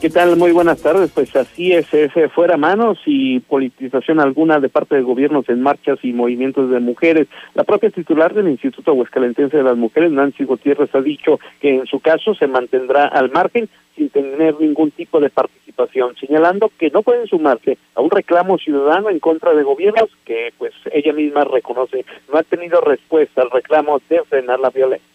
¿Qué tal? Muy buenas tardes. Pues así es, ese fuera manos y politización alguna de parte de gobiernos en marchas y movimientos de mujeres. La propia titular del Instituto Huescalentense de las Mujeres, Nancy Gutiérrez, ha dicho que en su caso se mantendrá al margen sin tener ningún tipo de participación, señalando que no pueden sumarse a un reclamo ciudadano en contra de gobiernos que pues ella misma reconoce no ha tenido respuesta al reclamo de frenar la violencia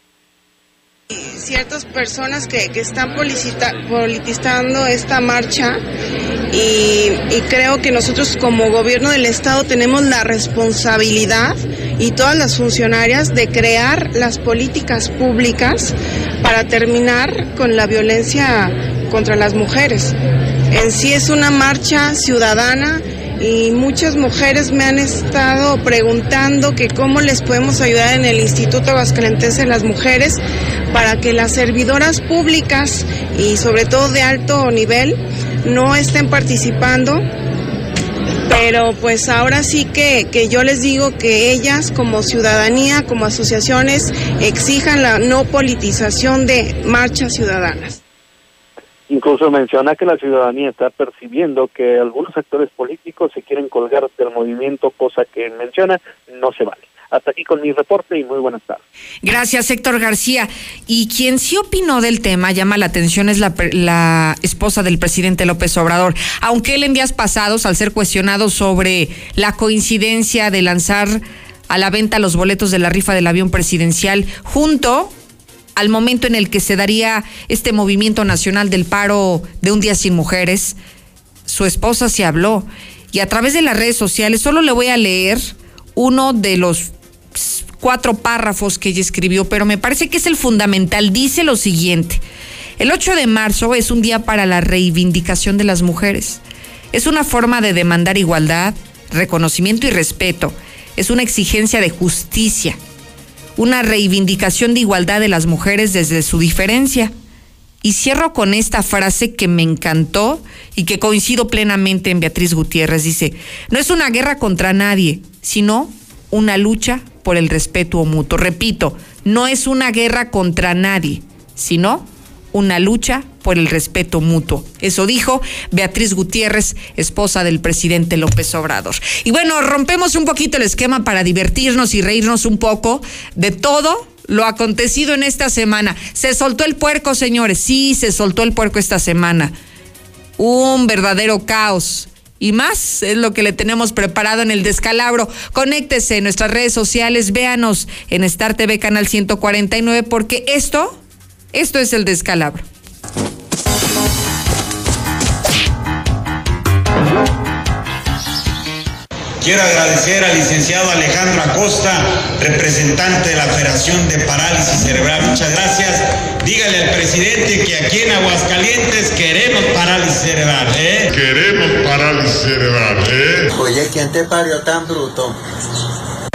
ciertas personas que, que están politizando esta marcha y, y, creo que nosotros como gobierno del estado tenemos la responsabilidad y todas las funcionarias de crear las políticas públicas para terminar con la violencia contra las mujeres. En sí es una marcha ciudadana y muchas mujeres me han estado preguntando que cómo les podemos ayudar en el Instituto Vascalentense de las Mujeres para que las servidoras públicas y sobre todo de alto nivel no estén participando. Pero pues ahora sí que, que yo les digo que ellas como ciudadanía, como asociaciones, exijan la no politización de marchas ciudadanas. Incluso menciona que la ciudadanía está percibiendo que algunos actores políticos se quieren colgar del movimiento, cosa que menciona no se vale. Hasta aquí con mi reporte y muy buenas tardes. Gracias, Héctor García. Y quien sí opinó del tema, llama la atención, es la, la esposa del presidente López Obrador. Aunque él en días pasados, al ser cuestionado sobre la coincidencia de lanzar a la venta los boletos de la rifa del avión presidencial junto al momento en el que se daría este movimiento nacional del paro de un día sin mujeres, su esposa se habló y a través de las redes sociales, solo le voy a leer uno de los cuatro párrafos que ella escribió, pero me parece que es el fundamental. Dice lo siguiente, el 8 de marzo es un día para la reivindicación de las mujeres. Es una forma de demandar igualdad, reconocimiento y respeto. Es una exigencia de justicia una reivindicación de igualdad de las mujeres desde su diferencia. Y cierro con esta frase que me encantó y que coincido plenamente en Beatriz Gutiérrez. Dice, no es una guerra contra nadie, sino una lucha por el respeto mutuo. Repito, no es una guerra contra nadie, sino una lucha por el respeto mutuo. Eso dijo Beatriz Gutiérrez, esposa del presidente López Obrador. Y bueno, rompemos un poquito el esquema para divertirnos y reírnos un poco de todo lo acontecido en esta semana. Se soltó el puerco, señores. Sí, se soltó el puerco esta semana. Un verdadero caos. Y más es lo que le tenemos preparado en el descalabro. Conéctese en nuestras redes sociales, véanos en Star TV Canal 149, porque esto esto es el descalabro. Quiero agradecer al licenciado Alejandro Acosta, representante de la Federación de Parálisis Cerebral. Muchas gracias. Dígale al presidente que aquí en Aguascalientes queremos parálisis cerebral, ¿eh? Queremos parálisis cerebral, ¿eh? Oye, ¿quién te parió tan bruto?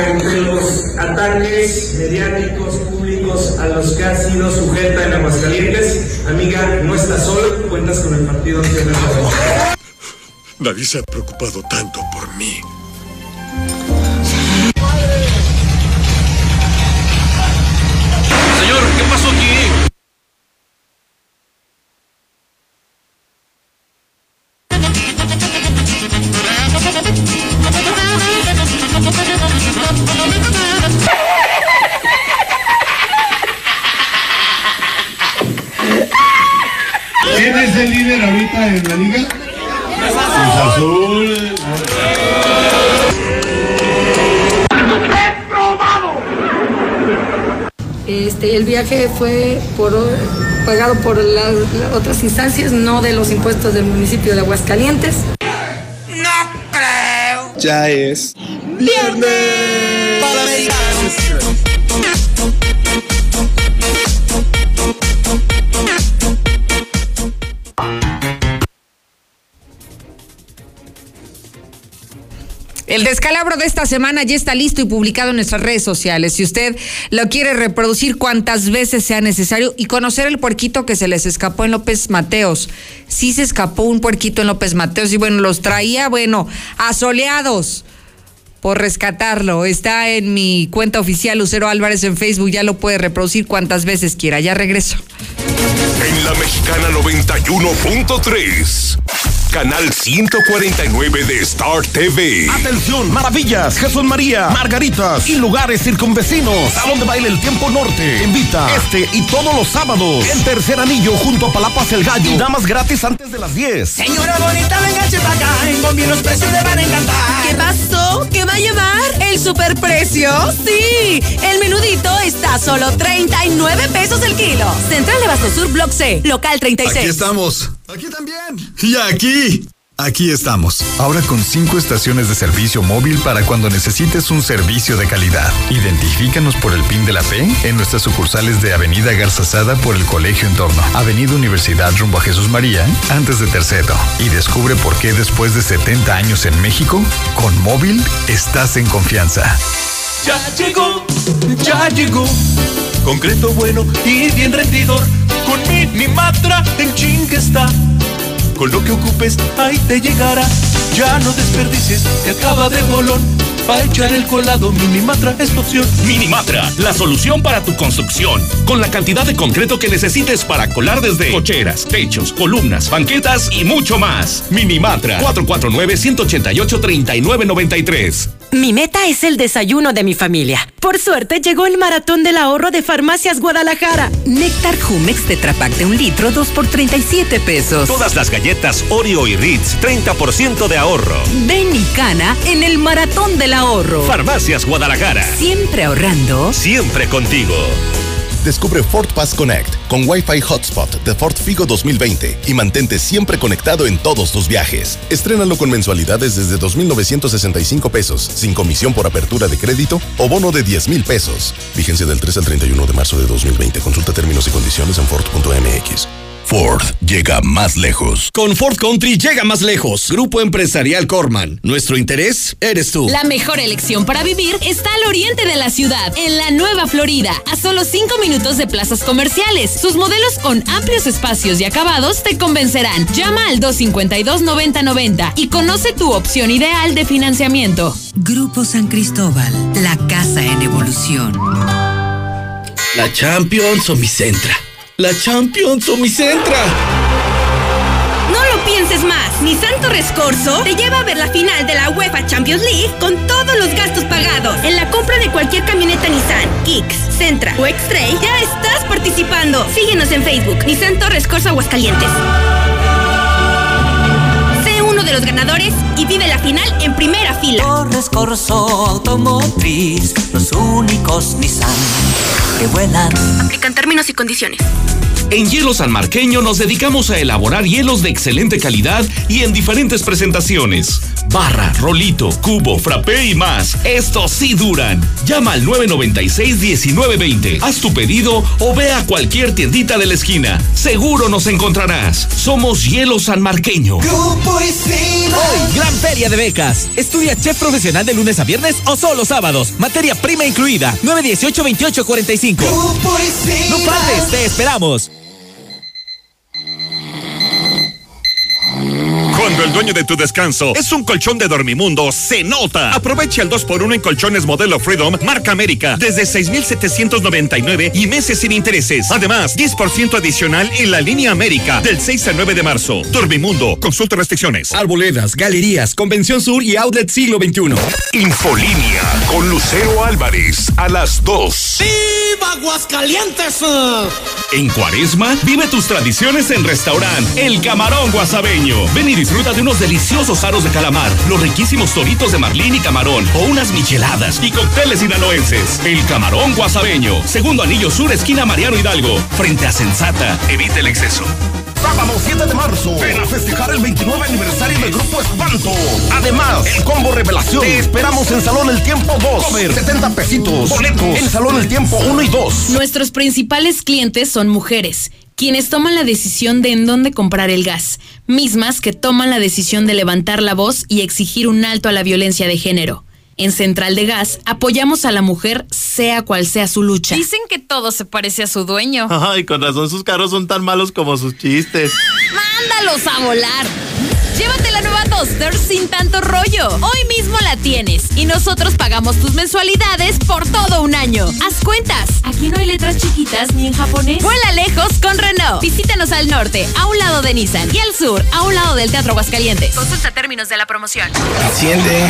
Entre los ataques mediáticos públicos a los que ha sido sujeta en Aguascalientes, amiga, no estás solo, cuentas con el partido Acción Nadie se ha preocupado tanto por mí. Señor, ¿qué pasó aquí? Pagado por las, las otras instancias, no de los impuestos del municipio de Aguascalientes. No creo. Ya es viernes. Para descalabro de esta semana ya está listo y publicado en nuestras redes sociales. Si usted lo quiere reproducir cuantas veces sea necesario y conocer el puerquito que se les escapó en López Mateos. Sí se escapó un puerquito en López Mateos y bueno, los traía, bueno, asoleados por rescatarlo. Está en mi cuenta oficial Lucero Álvarez en Facebook, ya lo puede reproducir cuantas veces quiera. Ya regreso. En la mexicana 91.3. Canal 149 de Star TV. Atención, maravillas, Jesús María, Margaritas y lugares circunvecinos. Salón de baile El Tiempo Norte. Invita este y todos los sábados. El tercer anillo junto a Palapas el Gallo. Y damas gratis antes de las 10. Señora bonita, venga acá. En Bombi los precios le van a encantar. ¿Qué pasó? ¿Qué va a llevar? ¿El superprecio? Sí. El menudito está a solo 39 pesos el kilo. Central de Basto Sur, Block C, local 36. Aquí estamos. Aquí también. Y aquí. Aquí estamos. Ahora con cinco estaciones de servicio móvil para cuando necesites un servicio de calidad. Identifícanos por el PIN de la P en nuestras sucursales de Avenida Garzazada por el Colegio Entorno, Avenida Universidad rumbo a Jesús María, antes de Tercero. Y descubre por qué después de 70 años en México, con móvil estás en confianza. Ya llegó, ya llegó. Concreto bueno y bien rendidor. Con Minimatra en chingue está. Con lo que ocupes, ahí te llegará. Ya no desperdicies, te acaba de bolón. Para echar el colado, Minimatra es. Minimatra, la solución para tu construcción. Con la cantidad de concreto que necesites para colar desde cocheras, techos, columnas, banquetas y mucho más. Minimatra, 449-188-3993. Mi meta es el desayuno de mi familia. Por suerte llegó el maratón del ahorro de Farmacias Guadalajara. Néctar Jumex Tetrapack de un litro, 2 por 37 pesos. Todas las galletas Oreo y Ritz, 30% de ahorro. Ven y cana en el maratón del ahorro. Farmacias Guadalajara. Siempre ahorrando. Siempre contigo. Descubre Ford Pass Connect con Wi-Fi Hotspot de Ford Figo 2020 y mantente siempre conectado en todos tus viajes. Estrénalo con mensualidades desde 2.965 pesos, sin comisión por apertura de crédito o bono de 10 mil pesos. Vigencia del 3 al 31 de marzo de 2020. Consulta términos y condiciones en Ford.mx. Ford llega más lejos. Con Ford Country llega más lejos. Grupo Empresarial Corman. Nuestro interés eres tú. La mejor elección para vivir está al oriente de la ciudad, en la Nueva Florida, a solo 5 minutos de plazas comerciales. Sus modelos con amplios espacios y acabados te convencerán. Llama al 252-9090 y conoce tu opción ideal de financiamiento. Grupo San Cristóbal, la casa en evolución. La Champions o mi Centra. La Champions o mi Centra. No lo pienses más. Nissan Torres Corso te lleva a ver la final de la UEFA Champions League con todos los gastos pagados. En la compra de cualquier camioneta Nissan, Kicks, Centra o X-Trail, ya estás participando. Síguenos en Facebook, Nissan Torres Corso Aguascalientes. Sé uno de los ganadores y vive la final en primera fila. Torres Corso Automotriz, los únicos Nissan que vuelan. Aplican términos y condiciones. En Hielo San Marqueño nos dedicamos a elaborar hielos de excelente calidad y en diferentes presentaciones. Barra, rolito, cubo, frappé y más. Estos sí duran. Llama al 996-1920. Haz tu pedido o ve a cualquier tiendita de la esquina. Seguro nos encontrarás. Somos Hielo San Marqueño. Hoy, gran feria de becas. Estudia chef profesional de lunes a viernes o solo sábados. Materia prima incluida. 918-2845. No faltes, te esperamos. Cuando el dueño de tu descanso es un colchón de Dormimundo, se nota. Aprovecha el 2x1 en colchones modelo Freedom, marca América, desde 6,799 y meses sin intereses. Además, 10% adicional en la línea América, del 6 al 9 de marzo. Dormimundo, consulta restricciones. Arboledas, galerías, Convención Sur y Outlet Siglo XXI. Infolínea con Lucero Álvarez a las 2. ¡Viva Aguascalientes! En Cuaresma, vive tus tradiciones en restaurante El Camarón Guasabeño. Ven y disfruta de unos deliciosos aros de calamar, los riquísimos toritos de marlín y camarón, o unas micheladas y cócteles sinaloenses. El Camarón Guasabeño, segundo anillo sur, esquina Mariano Hidalgo, frente a Sensata. Evite el exceso. Sábado 7 de marzo, ven a festejar el 29 aniversario del Grupo Espanto. Además, el combo revelación. Te esperamos en Salón El Tiempo 2. Comer 70 pesitos. Boletos en Salón El Tiempo 1 y 2. Nuestros principales clientes son mujeres, quienes toman la decisión de en dónde comprar el gas, mismas que toman la decisión de levantar la voz y exigir un alto a la violencia de género. En Central de Gas apoyamos a la mujer sea cual sea su lucha. Dicen que todo se parece a su dueño. Ay, con razón sus carros son tan malos como sus chistes. ¡Mándalos a volar! Llévate la nueva Duster sin tanto rollo. Hoy mismo la tienes y nosotros pagamos tus mensualidades por todo un año. Haz cuentas. Aquí no hay letras chiquitas ni en japonés. Vuela lejos con Renault. Visítanos al norte, a un lado de Nissan y al sur, a un lado del Teatro Aguascalientes. Consulta términos de la promoción. Enciende.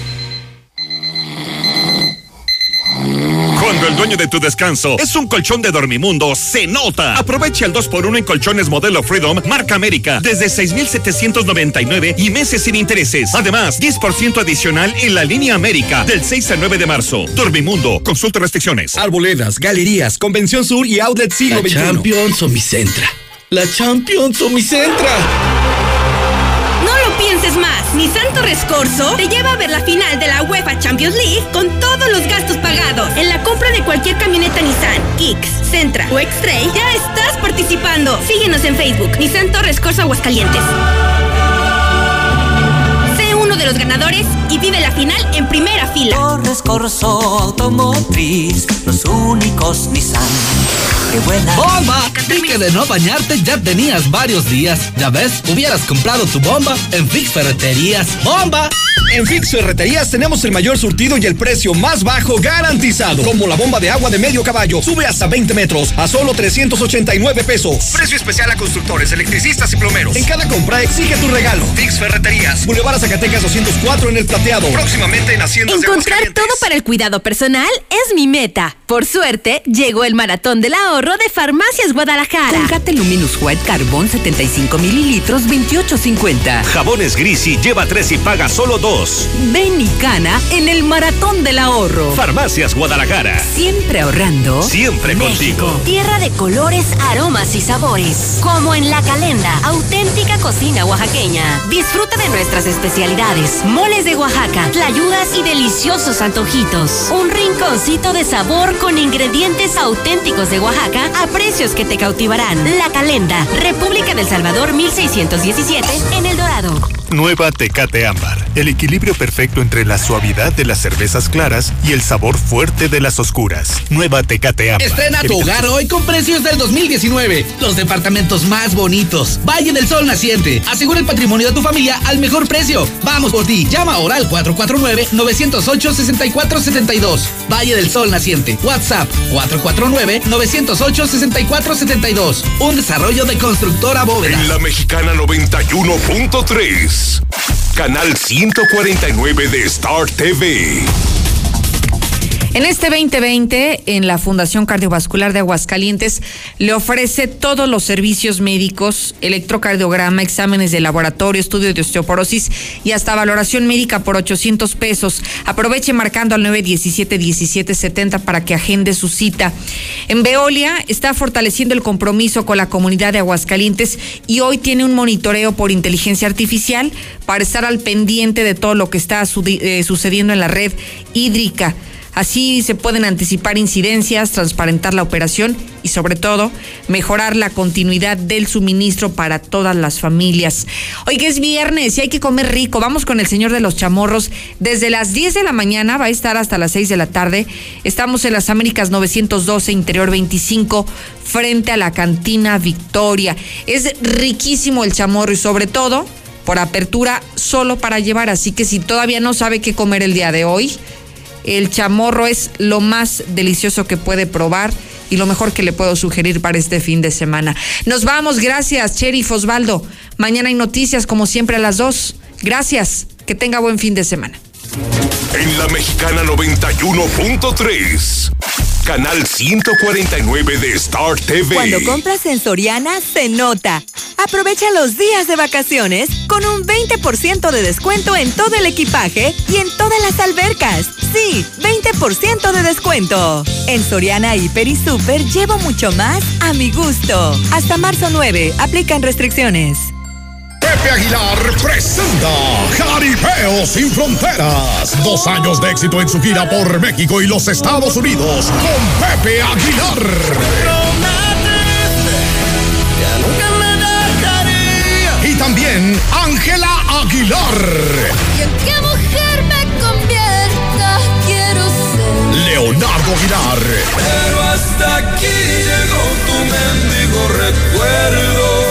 Cuando el dueño de tu descanso es un colchón de Dormimundo, se nota. Aprovecha el 2x1 en colchones modelo Freedom, marca América, desde 6,799 y meses sin intereses. Además, 10% adicional en la línea América, del 6 al 9 de marzo. Dormimundo, consulta restricciones. Arboledas, galerías, Convención Sur y Outlet Siglo La XXI. Champions o mi Centra. La Champions o mi Centra. Pienses más. Nissan Torres te lleva a ver la final de la UEFA Champions League con todos los gastos pagados. En la compra de cualquier camioneta Nissan, Kicks, Sentra o X-Trail, ya estás participando. Síguenos en Facebook, Nissan Torres Corso Aguascalientes. Sé uno de los ganadores y vive la final en primera fila. Torres Corso Automotriz, los únicos Nissan ¡Bomba! Vi que de no bañarte ya tenías varios días. Ya ves, hubieras comprado tu bomba en Fix Ferreterías. ¡Bomba! En Fix Ferreterías tenemos el mayor surtido y el precio más bajo garantizado. Como la bomba de agua de medio caballo, sube hasta 20 metros a solo 389 pesos. Precio especial a constructores, electricistas y plomeros. En cada compra exige tu regalo. Fix Ferreterías, Boulevard Zacatecas 204 en el Plateado. Próximamente en Haciendas de Encontrar todo para el cuidado personal es mi meta. Por suerte, llegó el maratón del ahorro de Farmacias Guadalajara. Colgate Luminous White Carbón 75 mililitros 28.50. Jabones Grisi lleva tres y paga solo dos. Ven y gana en el maratón del ahorro. Farmacias Guadalajara. Siempre ahorrando. Siempre contigo. Tierra de colores, aromas y sabores. Como en La Calenda, auténtica cocina oaxaqueña. Disfruta de nuestras especialidades, moles de Oaxaca, tlayudas y deliciosos antojitos. Un rinconcito de sabor con ingredientes auténticos de Oaxaca a precios que te cautivarán. La Calenda, República del Salvador 1617, en El Dorado. Nueva Tecate Ámbar. El equilibrio perfecto entre la suavidad de las cervezas claras y el sabor fuerte de las oscuras. Nueva Tecate Ámbar. Estrena tu hogar hoy con precios del 2019. Los departamentos más bonitos. Valle del Sol Naciente. Asegura el patrimonio de tu familia al mejor precio. Vamos por ti. Llama ahora al 449-908-6472. Valle del Sol Naciente. WhatsApp 449-908-6472. Un desarrollo de constructora bóveda. En la mexicana 91.3. Canal 149 de Star TV. En este 2020, en la Fundación Cardiovascular de Aguascalientes, le ofrece todos los servicios médicos, electrocardiograma, exámenes de laboratorio, estudio de osteoporosis y hasta valoración médica por 800 pesos. Aproveche marcando al 917-1770 para que agende su cita. En Veolia está fortaleciendo el compromiso con la comunidad de Aguascalientes y hoy tiene un monitoreo por inteligencia artificial para estar al pendiente de todo lo que está eh, sucediendo en la red hídrica. Así se pueden anticipar incidencias, transparentar la operación y sobre todo mejorar la continuidad del suministro para todas las familias. Hoy que es viernes y hay que comer rico, vamos con el señor de los chamorros. Desde las 10 de la mañana va a estar hasta las 6 de la tarde. Estamos en las Américas 912, Interior 25, frente a la cantina Victoria. Es riquísimo el chamorro y sobre todo por apertura solo para llevar, así que si todavía no sabe qué comer el día de hoy, el chamorro es lo más delicioso que puede probar y lo mejor que le puedo sugerir para este fin de semana. Nos vamos, gracias, Sheriff Osvaldo. Mañana hay noticias, como siempre, a las dos. Gracias, que tenga buen fin de semana. En la mexicana 91.3. Canal 149 de Star TV. Cuando compras en Soriana, se nota. Aprovecha los días de vacaciones con un 20% de descuento en todo el equipaje y en todas las albercas. Sí, 20% de descuento. En Soriana Hiper y Super llevo mucho más a mi gusto. Hasta marzo 9, aplican restricciones. Pepe Aguilar presenta Jaripeo sin fronteras. Dos años de éxito en su gira por México y los Estados Unidos con Pepe Aguilar. Y también Ángela Aguilar. ¿Y en qué mujer me convierta? Quiero ser. Leonardo Aguilar. Pero hasta aquí llegó tu mendigo recuerdo.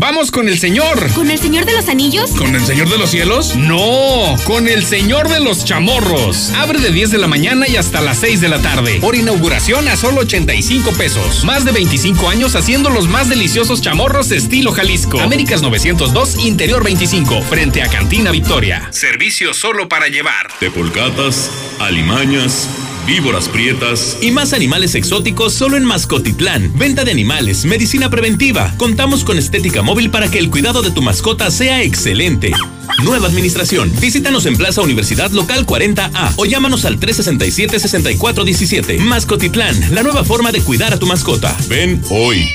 Vamos con el señor. ¿Con el señor de los anillos? ¿Con el señor de los cielos? No, con el señor de los chamorros. Abre de 10 de la mañana y hasta las 6 de la tarde. Por inauguración a solo 85 pesos. Más de 25 años haciendo los más deliciosos chamorros estilo Jalisco. Américas 902, Interior 25, frente a Cantina Victoria. Servicio solo para llevar. Tepolcatas, alimañas, víboras prietas Y más animales exóticos solo en Mascotitlán. Venta de animales, medicina preventiva. Contamos con estética móvil para que el cuidado de tu mascota sea excelente. Nueva administración. Visítanos en Plaza Universidad Local 40A o llámanos al 367-6417. Mascotitlán, la nueva forma de cuidar a tu mascota. Ven hoy.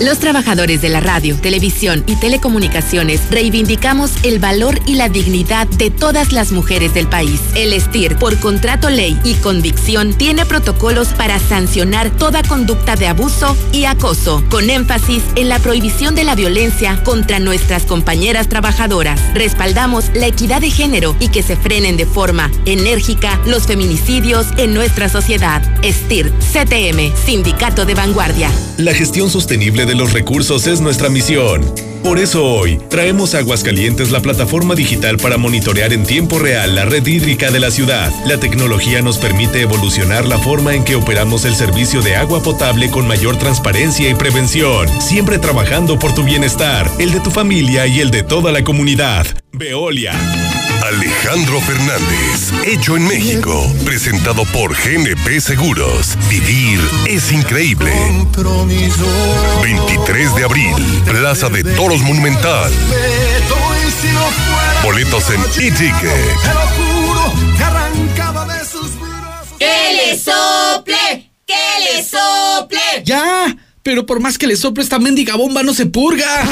Los trabajadores de la radio, televisión y telecomunicaciones reivindicamos el valor y la dignidad de todas las mujeres del país. El STIR, por contrato ley y convicción, tiene protocolos para sancionar toda conducta de abuso y acoso, con énfasis en la prohibición de la violencia contra nuestras compañeras trabajadoras. Respaldamos la equidad de género y que se frenen de forma enérgica los feminicidios en nuestra sociedad. STIR, CTM, Sindicato de Vanguardia. La gestión sostenible de los recursos es nuestra misión. Por eso hoy traemos a Aguascalientes la plataforma digital para monitorear en tiempo real la red hídrica de la ciudad. La tecnología nos permite evolucionar la forma en que operamos el servicio de agua potable con mayor transparencia y prevención, siempre trabajando por tu bienestar, el de tu familia y el de toda la comunidad. Veolia. Alejandro Fernández, hecho en México, presentado por GNP Seguros. Vivir es increíble. 23 de abril, Plaza de Toros Monumental. Boletos en e-ticket. ¡Que le sople! ¡Que le sople! ¡Ya! Pero por más que le sople esta mendiga bomba no se purga.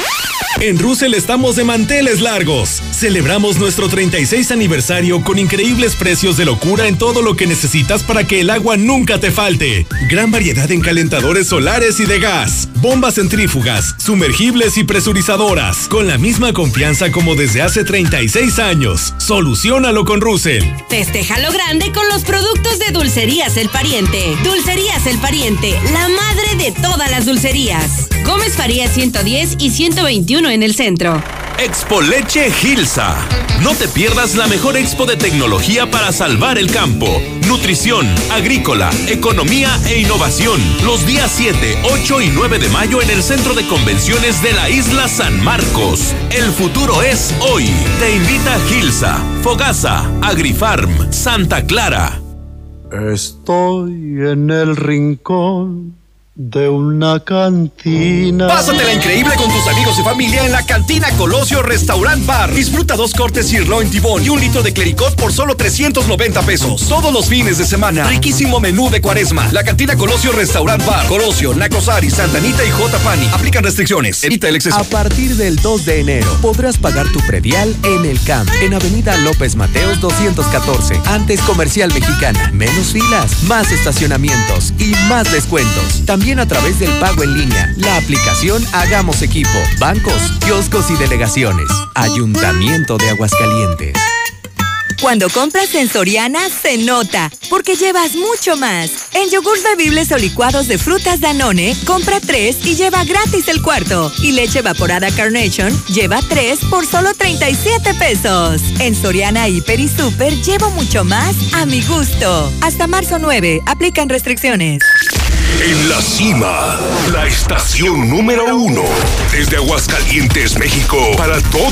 En Russell estamos de manteles largos. Celebramos nuestro 36 aniversario con increíbles precios de locura en todo lo que necesitas para que el agua nunca te falte. Gran variedad en calentadores solares y de gas, bombas centrífugas, sumergibles y presurizadoras, con la misma confianza como desde hace 36 años. Solucionalo con Russell. Festejalo grande con los productos de Dulcerías El Pariente. Dulcerías El Pariente, la madre de todas las dulcerías. Gómez Faría 110 y 121 en el centro. Expo Leche Gilsa. No te pierdas la mejor expo de tecnología para salvar el campo. Nutrición, agrícola, economía e innovación. Los días 7, 8 y 9 de mayo en el Centro de Convenciones de la Isla San Marcos. El futuro es hoy. Te invita Gilsa, Fogasa, Agrifarm, Santa Clara. Estoy en el rincón de una cantina. Pásatela increíble con tus amigos y familia en la cantina Colosio Restaurant Bar. Disfruta dos cortes sirloin tibón y un litro de clericot por solo 390 pesos. Todos los fines de semana. Riquísimo menú de cuaresma. La cantina Colosio Restaurant Bar. Colosio, Nacosari, Santa Anita y J. Pani. Aplican restricciones. Evita el exceso. A partir del 2 de enero podrás pagar tu predial en el CAMP, en Avenida López Mateos 214, antes Comercial Mexicana. Menos filas, más estacionamientos y más descuentos. También a través del pago en línea, la aplicación Hagamos Equipo, bancos, kioscos y delegaciones. Ayuntamiento de Aguascalientes. Cuando compras en Soriana, se nota, porque llevas mucho más. En yogurts bebibles o licuados de frutas Danone, compra tres y lleva gratis el cuarto. Y leche evaporada Carnation, lleva tres por solo 37 pesos. En Soriana, Hiper y Super, llevo mucho más a mi gusto. Hasta marzo 9, aplican restricciones. En la cima, la estación número uno. Desde Aguascalientes, México, para todo